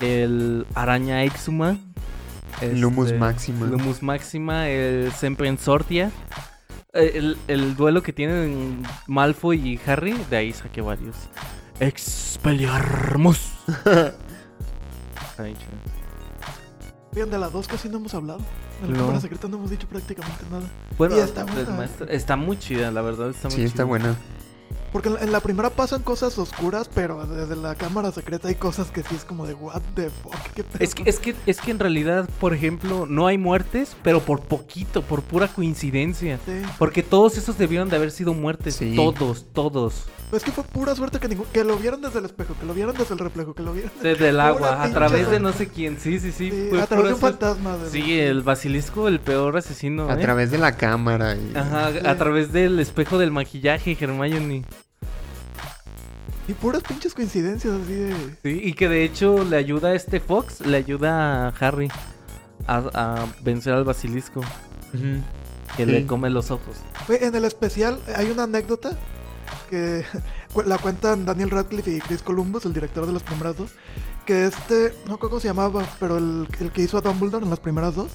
el Araña Exuma. Lumus este, Máxima. Lumus Máxima, el Sortia. El, el duelo que tienen Malfoy y Harry, de ahí saqué varios. Expelliarmus. [LAUGHS] Está. Bien, de la 2 casi no hemos hablado. De la No. cámara secreta no hemos dicho prácticamente nada. Bueno, Y está buena. está muy chida, la verdad. Está muy Sí, está chida. buena. Porque en la- primera pasan cosas oscuras, pero desde la cámara secreta hay cosas que sí es como de what the fuck, qué Es que, es, que, es que en realidad, por ejemplo, no hay muertes, pero por poquito, por pura coincidencia. Sí. Porque todos esos debieron de haber sido muertes. Sí. Todos, todos. Es que fue pura suerte que, ningún- que lo vieron desde el espejo, que lo vieron desde el reflejo, que lo vieron Desde el Pura agua, a través de no sé quién. Sí, sí, sí. Sí, fue a través de un fantasma. de- Sí, el basilisco, el peor asesino. A ¿eh? través de la cámara. Y... Ajá, Sí. a través del espejo del maquillaje, Hermione. Y puras pinches coincidencias así de... Sí, y que de hecho le ayuda a este Fox, le ayuda a Harry a, a vencer al basilisco, que Sí. le come los ojos. En el especial hay una anécdota que [LAUGHS] la cuentan Daniel Radcliffe y Chris Columbus, el director de las primeras dos, que este, no recuerdo cómo se llamaba, pero el, el que hizo a Dumbledore en las primeras dos,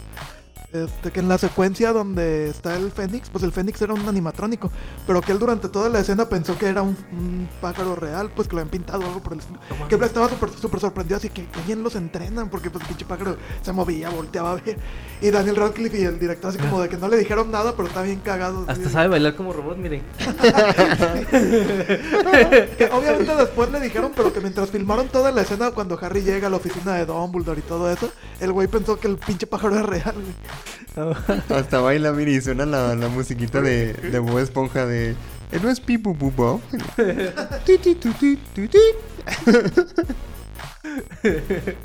este, que en la secuencia donde está el Fénix, pues el Fénix era un animatrónico, pero que él durante toda la escena pensó que era un, un pájaro real, pues que lo habían pintado o algo por el estilo. Que él estaba súper súper sorprendido, así que bien los entrenan, porque pues el pinche pájaro se movía, volteaba a ver. Y Daniel Radcliffe y el director así como de que no le dijeron nada, pero está bien cagado. Hasta sabe bailar como robot, miren. [LAUGHS] [LAUGHS] Obviamente después le dijeron, pero que mientras filmaron toda la escena cuando Harry llega a la oficina de Dumbledore y todo eso, el güey pensó que el pinche pájaro era real, güey. [LAUGHS] Hasta baila, mira, y suena la, la musiquita de, de Bob Esponja de... "Eh, ¿No es Pipu Pupo? [LAUGHS] [LAUGHS]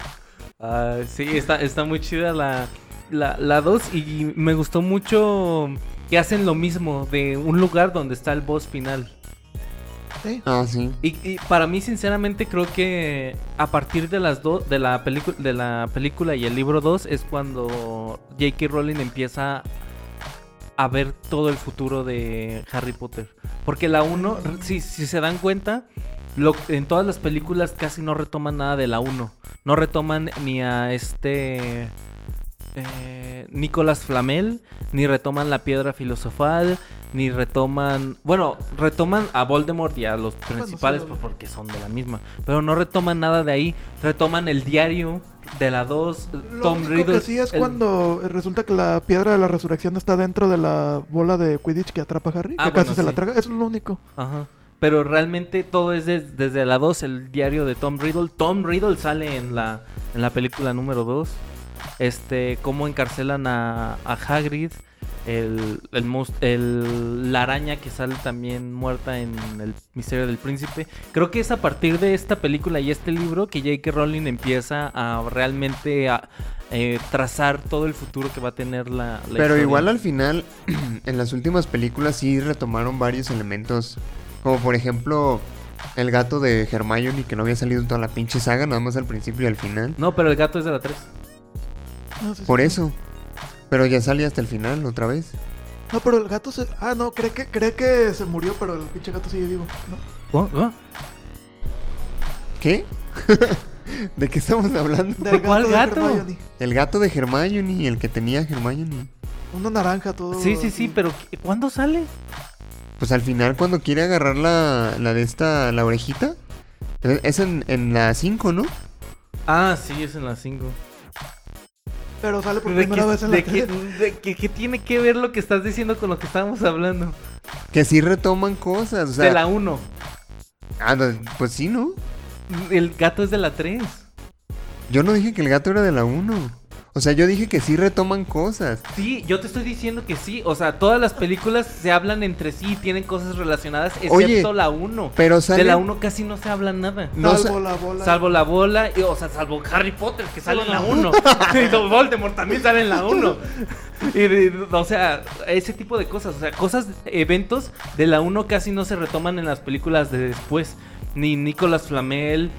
Ah, sí, está, está muy chida la, la, la 2 y me gustó mucho que hacen lo mismo de un lugar donde está el boss final. Sí. Ah, sí. Y, y para mí, sinceramente, creo que a partir de las dos de la película de la película y el libro 2 es cuando J.K. Rowling empieza a ver todo el futuro de Harry Potter. Porque la 1, si, si se dan cuenta, lo, en todas las películas casi no retoman nada de la 1. No retoman ni a este eh, Nicolas Flamel, ni retoman la piedra filosofal, ni retoman, bueno, retoman a Voldemort y a los principales sí, pues, porque son de la misma, pero no retoman nada de ahí, retoman el diario de la 2, Lo Tom único Riddle. que sí es el- cuando resulta que la piedra de la resurrección está dentro de la bola de Quidditch que atrapa a Harry, Ah, que casi se la traga. Eso es lo único. Ajá. Pero realmente todo es des- desde la 2, el diario de Tom Riddle. Tom Riddle sale en la, en la película número 2. Este, cómo encarcelan a, a Hagrid. El, el, el- la araña que sale también muerta en El Misterio del Príncipe. Creo que es a partir de esta película y este libro que J.K. Rowling empieza a realmente a, eh, trazar todo el futuro que va a tener la, la Pero historia. igual al final, [CLEARS THROAT] en las últimas películas sí retomaron varios elementos. Como por ejemplo, el gato de Hermione que no había salido en toda la pinche saga, nada más al principio y al final. No, pero el gato es de la 3. Sí, Por sí. eso. Pero ya sale hasta el final otra vez. No, pero el gato se. Ah, no, cree que, cree que se murió, pero el pinche gato sigue vivo. ¿no? ¿Qué? [LAUGHS] ¿De qué estamos hablando? Del ¿Cuál de gato? Hermione. El gato de Hermione, el que tenía Hermione. Uno naranja todo. Sí, sí, sí, pero ¿qué- ¿cuándo sale? Pues al final cuando quiere agarrar la, la de esta, la orejita. Es en, en la 5, ¿no? Ah, sí, es en las 5. Pero sale por ¿De, primera qué, vez en la tele. de qué- qué tiene que ver lo que estás diciendo con lo que estábamos hablando? Que sí retoman cosas. O sea, de la 1. ah, no, pues sí, ¿no? El gato es de la 3. Yo no dije que el gato era de la 1. O sea, yo dije que sí retoman cosas. Sí, yo te estoy diciendo que sí. O sea, todas las películas se hablan entre sí y tienen cosas relacionadas, excepto Oye, la 1. Pero sale... De la 1 casi no se habla nada. no salvo sa- la bola. Salvo la bola, y- o sea, salvo Harry Potter, que sale en la 1. [LAUGHS] y Don Voldemort también sale en la 1. Y, de- o sea, ese tipo de cosas. O sea, cosas, eventos de la 1 casi no se retoman en las películas de después. Ni Nicolas Flamel.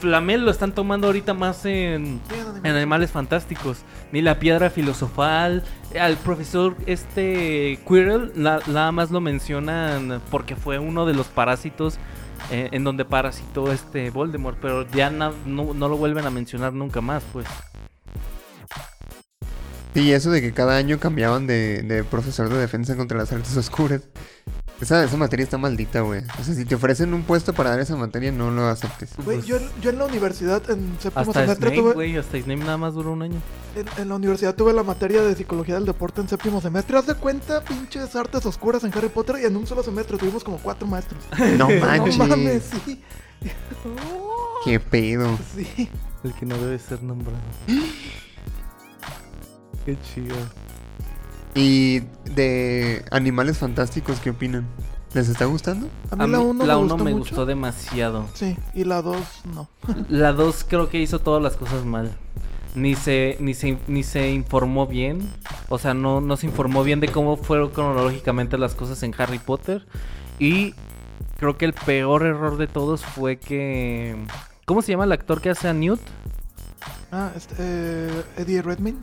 Flamel lo están tomando ahorita más en, en Animales Fantásticos. Ni la piedra filosofal. Al profesor este Quirrell na- nada más lo mencionan porque fue uno de los parásitos eh, en donde parasitó este Voldemort. Pero ya na- no, no lo vuelven a mencionar nunca más, pues. Sí, eso de que cada año cambiaban de, de profesor de defensa contra las artes oscuras. Esa, esa materia está maldita, güey. O sea, si te ofrecen un puesto para dar esa materia, no lo aceptes. Güey, yo, en- yo en la universidad, en séptimo Hasta semestre, Snape, tuve. güey. Hasta Snape nada más duró un año. En, en la universidad tuve la materia de psicología del deporte en séptimo semestre. Haz de cuenta, pinches artes oscuras en Harry Potter. Y en un solo semestre tuvimos como cuatro maestros. [LAUGHS] No [LAUGHS] No manches. mames, sí. [LAUGHS] Qué pedo. Sí. El que no debe ser nombrado. [GASPS] Qué chido. Y de animales fantásticos, ¿qué opinan? ¿Les está gustando? A mí, A mí la 1 la me, uno gustó me mucho. gustó demasiado. Sí, y la 2 no. La 2 creo que hizo todas las cosas mal. Ni se, ni se, ni se informó bien. O sea, no, no se informó bien de cómo fueron cronológicamente las cosas en Harry Potter. Y creo que el peor error de todos fue que... ¿Cómo se llama el actor que hace a Newt? Ah, este, eh, Eddie Redmayne.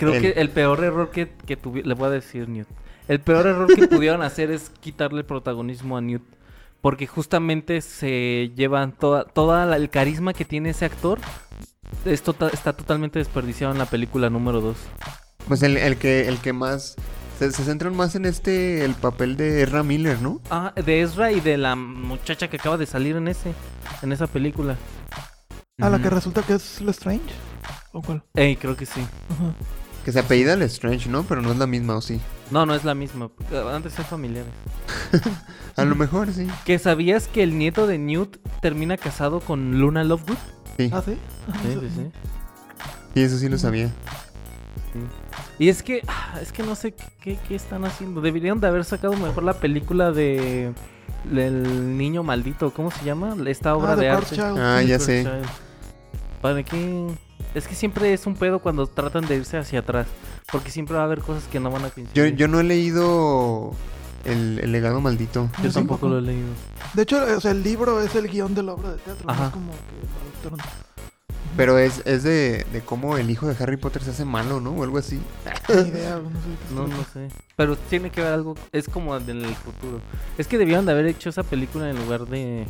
Creo que el peor error que, que tuvi- Le voy a decir Newt. El peor error que [LAUGHS] pudieron hacer es quitarle el protagonismo a Newt. Porque justamente se llevan toda, toda la- el carisma que tiene ese actor. es tota- está totalmente desperdiciado en la película número 2. Pues el, el que el que más... Se, se centran más en este, el papel de Erra Miller, ¿no? Ah, de Ezra y de la muchacha que acaba de salir en ese, en esa película. A la que resulta que es Lestrange. ¿O cuál? Ey, creo que sí. Ajá. Que se apellida Strange, ¿no? Pero no es la misma, ¿o sí? No, no es la misma. Antes son familiares. [LAUGHS] A lo mejor sí. ¿Que sabías que el nieto de Newt termina casado con Luna Lovegood? Sí, ¿Ah, sí? Sí, sí, sí. sí, eso sí lo sabía. Y es que, ah, es que no sé qué, qué- están haciendo. Deberían de haber sacado mejor la película de, el niño maldito, ¿cómo se llama? Esta obra Ah, de arte. Child. Ah, ya sé. ¿Para qué? Es que siempre es un pedo cuando tratan de irse hacia atrás. Porque siempre va a haber cosas que no van a Yo, coincidir. yo no he leído el, el legado maldito. Yo Yo tampoco lo he leído. De hecho, o sea, el libro es el guion de la obra de teatro. No Ajá. es como que lo. Pero es, es de, de cómo el hijo de Harry Potter se hace malo, ¿no? O algo así. Ni idea, no sé No, no sé. Pero tiene que ver algo. Es como en el futuro. Es que debieron de haber hecho esa película en lugar de.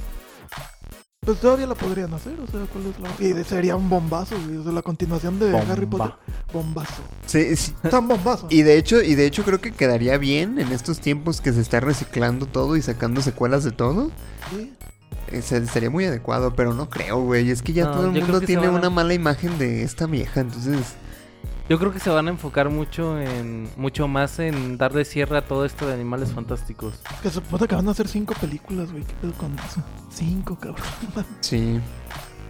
Pues todavía la podrían hacer, o sea, ¿cuál es la...? Y sería un bombazo, güey, o sea, la continuación de Harry. Potter. Bombazo. Sí, sí. Tan bombazo. Y de hecho, y de hecho creo que quedaría bien en estos tiempos que se está reciclando todo y sacando secuelas de todo. Sí. Eh, se- sería muy adecuado, pero no creo, güey. Es que ya No, todo el mundo tiene a- una mala imagen de esta vieja, entonces... Yo creo que se van a enfocar mucho en. Mucho más en darle cierre a todo esto de animales fantásticos. Que se supone que van a hacer cinco películas, güey, ¿qué pedo con eso? Cinco, cabrón. Sí.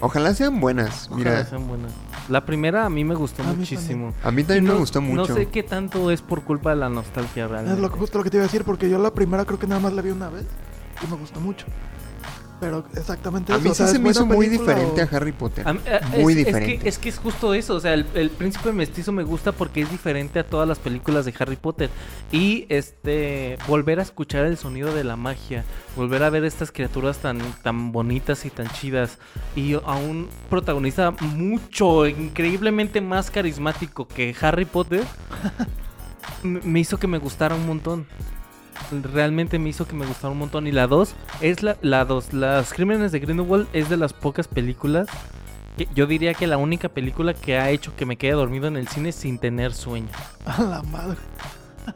Ojalá sean buenas. Ojalá Mira, sean buenas. La primera a mí me gustó A mí muchísimo. a mí también me gustó mucho. No sé qué tanto es por culpa de la nostalgia realmente. Es lo, justo lo que te iba a decir, porque yo la primera creo que nada más la vi una vez y me gustó mucho. Pero exactamente A eso, mí o sí sea, se ¿es me hizo muy diferente o- a Harry Potter. A mí- eh, Muy es, es diferente. que, es que es justo eso, o sea, el, el príncipe mestizo me gusta porque es diferente a todas las películas de Harry Potter. Y este volver a escuchar el sonido de la magia, volver a ver estas criaturas tan, tan bonitas y tan chidas. Y a un protagonista mucho, increíblemente más carismático que Harry Potter, [LAUGHS] me hizo que me gustara un montón. Realmente me hizo que me gustara un montón. Y la 2 es la, la 2. Las Crímenes de Grindelwald es de las pocas películas. que- yo diría que la única película que ha hecho que me quede dormido en el cine sin tener sueño. A la madre.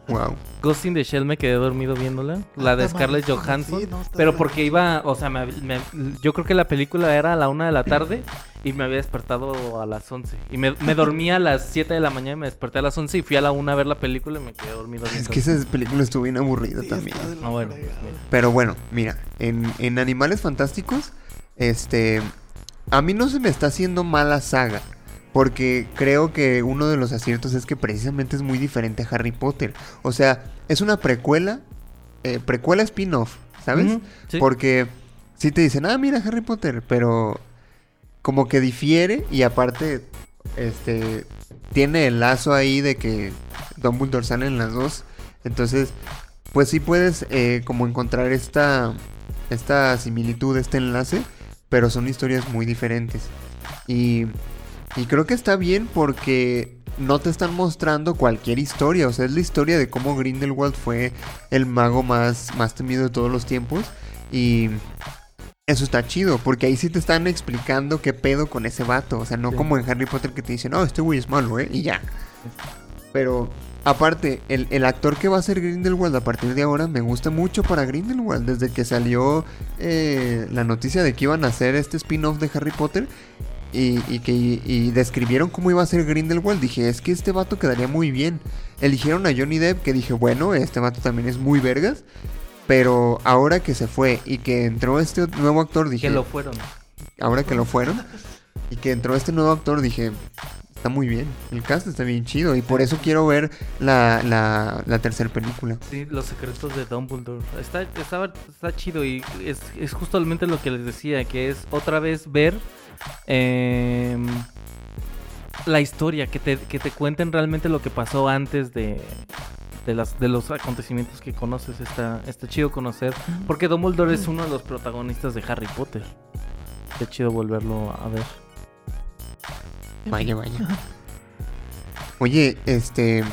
Wow. Ghost in the Shell me quedé dormido viéndola. La de Está Scarlett Johansson. sí, no, pero de- porque iba, o sea, me- me- yo creo que la película era a la una de la tarde y me había despertado a las 11. Y me, me dormí a las 7 de la mañana y me desperté a las 11 y fui a la una a ver la película y me quedé dormido. Es que esa película estuvo bien aburrida Sí, también. de la Ah, bueno, pues. Pero bueno, mira, en, en Animales Fantásticos, este, a mí no se me está haciendo mala saga, porque creo que uno de los aciertos es que precisamente es muy diferente a Harry Potter. O sea, es una precuela, eh, precuela spin-off, ¿sabes? Sí. Porque sí te dicen, ah, mira Harry Potter, pero como que difiere y aparte, este, tiene el lazo ahí de que Dumbledore sale en las dos. Entonces, pues sí puedes eh, como encontrar esta, esta similitud, este enlace, pero son historias muy diferentes. Y, y creo que está bien porque no te están mostrando cualquier historia, o sea, es la historia de cómo Grindelwald fue el mago más, más temido de todos los tiempos. Y eso está chido, porque ahí sí te están explicando qué pedo con ese vato. O sea, no Sí. como en Harry Potter que te dicen, no, este güey es malo, ¿eh? Y ya. Pero, aparte, el, el actor que va a ser Grindelwald a partir de ahora me gusta mucho para Grindelwald. Desde que salió eh, la noticia de que iban a hacer este spin-off de Harry Potter y, y que y describieron cómo iba a ser Grindelwald, dije, es que este vato quedaría muy bien. Eligieron a Johnny Depp, que dije, bueno, este vato también es muy vergas. Pero ahora que se fue y que entró este nuevo actor, dije, Que lo fueron. ahora que lo fueron, y que entró este nuevo actor, dije, está muy bien, el cast está bien chido, y por eso quiero ver la, la, la tercera película. Sí, los secretos de Dumbledore. Está, está, está chido y es, es justamente lo que les decía, que es otra vez ver em, la historia, que te, que te cuenten realmente lo que pasó antes de, de, las, de los acontecimientos que conoces. Está, está chido conocer, porque Dumbledore es uno de los protagonistas de Harry Potter. Qué chido volverlo a ver. Vaya, vaya. Oye, este,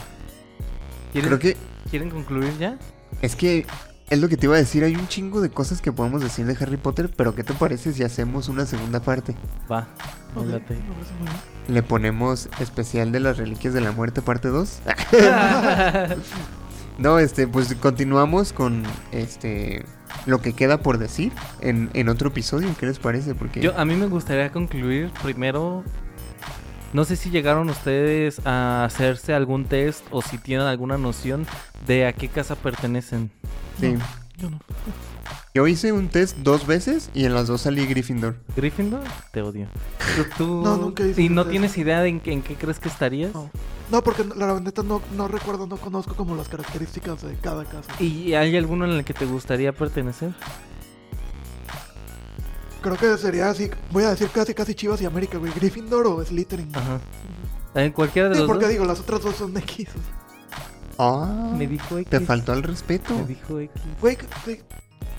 ¿Quieren, creo que ¿Quieren concluir ya? es que es lo que te iba a decir, hay un chingo de cosas que podemos decir de Harry Potter, pero ¿qué te parece si hacemos una segunda parte? Va. Ok, me me late. parece muy bien. Le ponemos especial de las reliquias de la muerte parte 2. [LAUGHS] No, este, pues continuamos con este lo que queda por decir en, en otro episodio. ¿Qué les parece? Porque Yo, a mí me gustaría concluir primero. No sé si llegaron ustedes a hacerse algún test o si tienen alguna noción de a qué casa pertenecen. Sí. No, yo no. yo hice un test dos veces y en las dos salí Gryffindor. ¿Gryffindor? Te odio. ¿Tú, tú- [LAUGHS] No, nunca hice ¿Y no test. tienes idea de en, qué- en qué crees que estarías? No. No, porque la neta no, no recuerdo, no conozco como las características de cada caso. ¿Y hay alguno en el que te gustaría pertenecer? Creo que sería así, voy a decir casi casi Chivas y América, güey. Gryffindor o Slytherin. Ajá. En cualquiera de Sí, los porque dos. digo, las otras dos son X. Ah, Me dijo X. te faltó el respeto. Me dijo X. Güey, güey,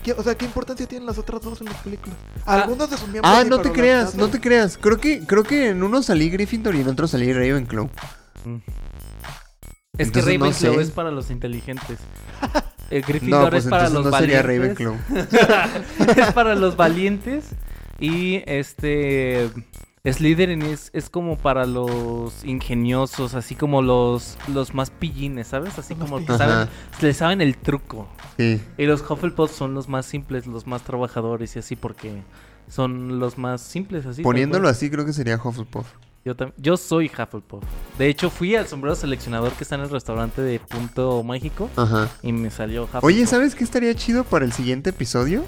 ¿qué- o sea, ¿qué importancia tienen las otras dos en las películas? Algunos de sus miembros. Ah, sí, no pero te las creas, otras no te creas. Creo que, creo que en uno salí Gryffindor y en otro salí Ravenclaw. Mm. Es que Entonces, no Ravenclaw sé. es para los inteligentes. [LAUGHS] El No, Gryffindor pues es para entonces los no sería valientes. Ravenclaw. [LAUGHS] es para los valientes. Y este. Slytherin es, es como para los ingeniosos, así como los, los más pillines, ¿sabes? Así Los como que saben, le saben el truco. Sí. Y los Hufflepuff son los más simples, los más trabajadores y así porque son los más simples, así. Poniéndolo así, creo que sería Hufflepuff. Yo, yo soy Hufflepuff. De hecho, fui al sombrero seleccionador que está en el restaurante de Punto Mágico Ajá. y me salió Hufflepuff. Oye, ¿sabes qué estaría chido para el siguiente episodio?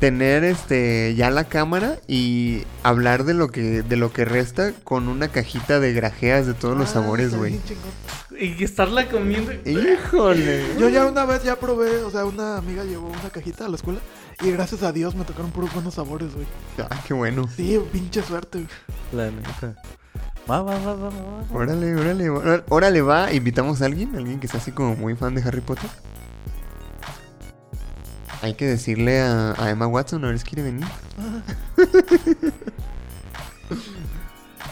Tener este ya la cámara y hablar de lo que de lo que resta con una cajita de grajeas de todos los Ah, sabores, güey. Y estarla comiendo. Híjole. Yo ya una vez ya probé, o sea, una amiga llevó una cajita a la escuela y gracias a Dios me tocaron puros buenos sabores, güey. Ah, qué bueno. Sí, pinche suerte, güey. La neta. Va, va, va, va, va, va. Órale, órale, órale, órale, va. Invitamos a alguien, alguien que sea así como muy fan de Harry Potter. Hay que decirle a, a Emma Watson a ver si quiere venir. [LAUGHS]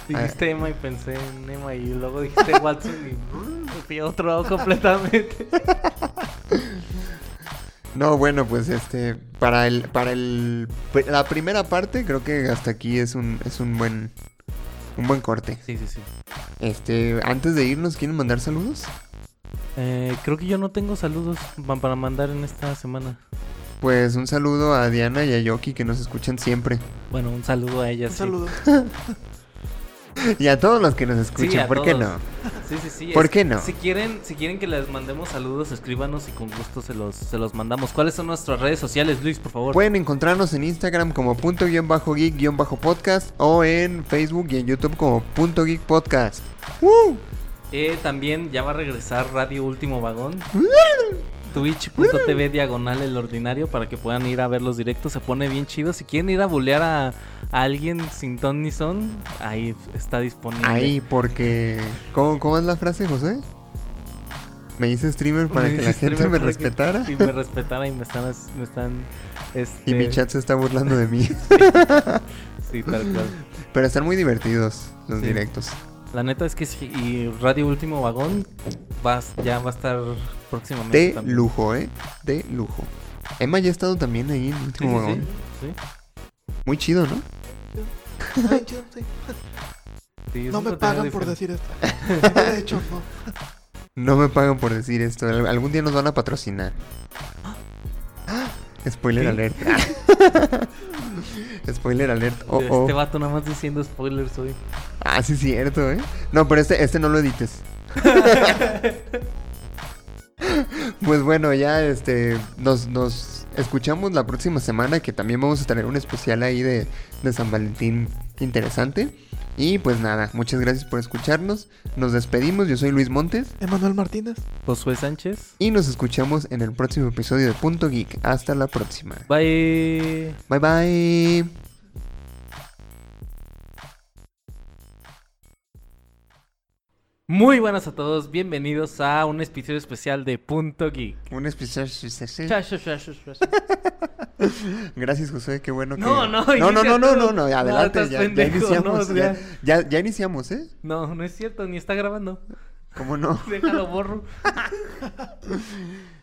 Dijiste Emma y pensé en Emma y luego dijiste Watson y me fui a otro lado completamente. [LAUGHS] No, bueno, pues este, para el, para el, la primera parte creo que hasta aquí es un, es un buen, un buen corte. Sí, sí, sí. Este, antes de irnos, ¿quieren mandar saludos? Eh, creo que yo no tengo saludos pa- para mandar en esta semana. Pues un saludo a Diana y a Yoki que nos escuchan siempre. Bueno, un saludo a ellas. Un sí. saludo. [LAUGHS] Y a todos los que nos escuchan, ¿por qué no? Sí, sí, sí. ¿Por es- qué no? Si quieren, si quieren que les mandemos saludos, escríbanos y con gusto se los, se los mandamos. ¿Cuáles son nuestras redes sociales, Luis, por favor? Pueden encontrarnos en Instagram como punto guion bajo geek guion bajo podcast o en Facebook y en YouTube como punto geek podcast. ¡Woo! Eh, también ya va a regresar Radio Último Vagón. [LAUGHS] Twitch.tv diagonal el ordinario para que puedan ir a ver los directos. Se pone bien chido. Si quieren ir a bulear a, a alguien sin ton ni son, ahí está disponible. Ahí, porque... ¿Cómo, cómo es la frase, José? Me hice streamer para Me que la gente me respetara. Y me respetara y me están... Me están este, Y mi chat se está burlando de mí. [LAUGHS] Sí, tal cual. Pero están muy divertidos los Sí. directos. La neta es que sí. Y Radio Último Vagón va, ya va a estar próximamente. De también. lujo, ¿eh? De lujo. Emma ya ha estado también ahí en el último sí, vagón. sí, sí. Muy chido, ¿no? Ay, chido, sí. [LAUGHS] Sí, es No me pagan por decir esto. De hecho, no. No me pagan por decir esto. Al- Algún día nos van a patrocinar. [GASPS] Spoiler ¿Sí? alert. [LAUGHS] Spoiler alert. Oh, Este oh. vato nada más diciendo spoilers hoy. Ah, sí, cierto, ¿eh? No, pero este, este no lo edites. [LAUGHS] [LAUGHS] pues bueno, ya este nos, nos escuchamos la próxima semana que también vamos a tener un especial ahí de, de San Valentín interesante. Y pues nada, muchas gracias por escucharnos. Nos despedimos, yo soy Luis Montes Emanuel Martínez. Josué Sánchez. y nos escuchamos en el próximo episodio de Punto Geek. Hasta la próxima. Bye. Bye bye. Muy buenas a todos. Bienvenidos a un episodio especial de Punto Geek. Un especial. Cha. [LAUGHS] Gracias, José, qué bueno que... No, no, no, no, no, no, no, no, adelante, ya, ya iniciamos, no, ya, ya. ya, ya iniciamos, ¿eh? No, no es cierto, ni está grabando. ¿Cómo no? [LAUGHS] Déjalo borro. [LAUGHS]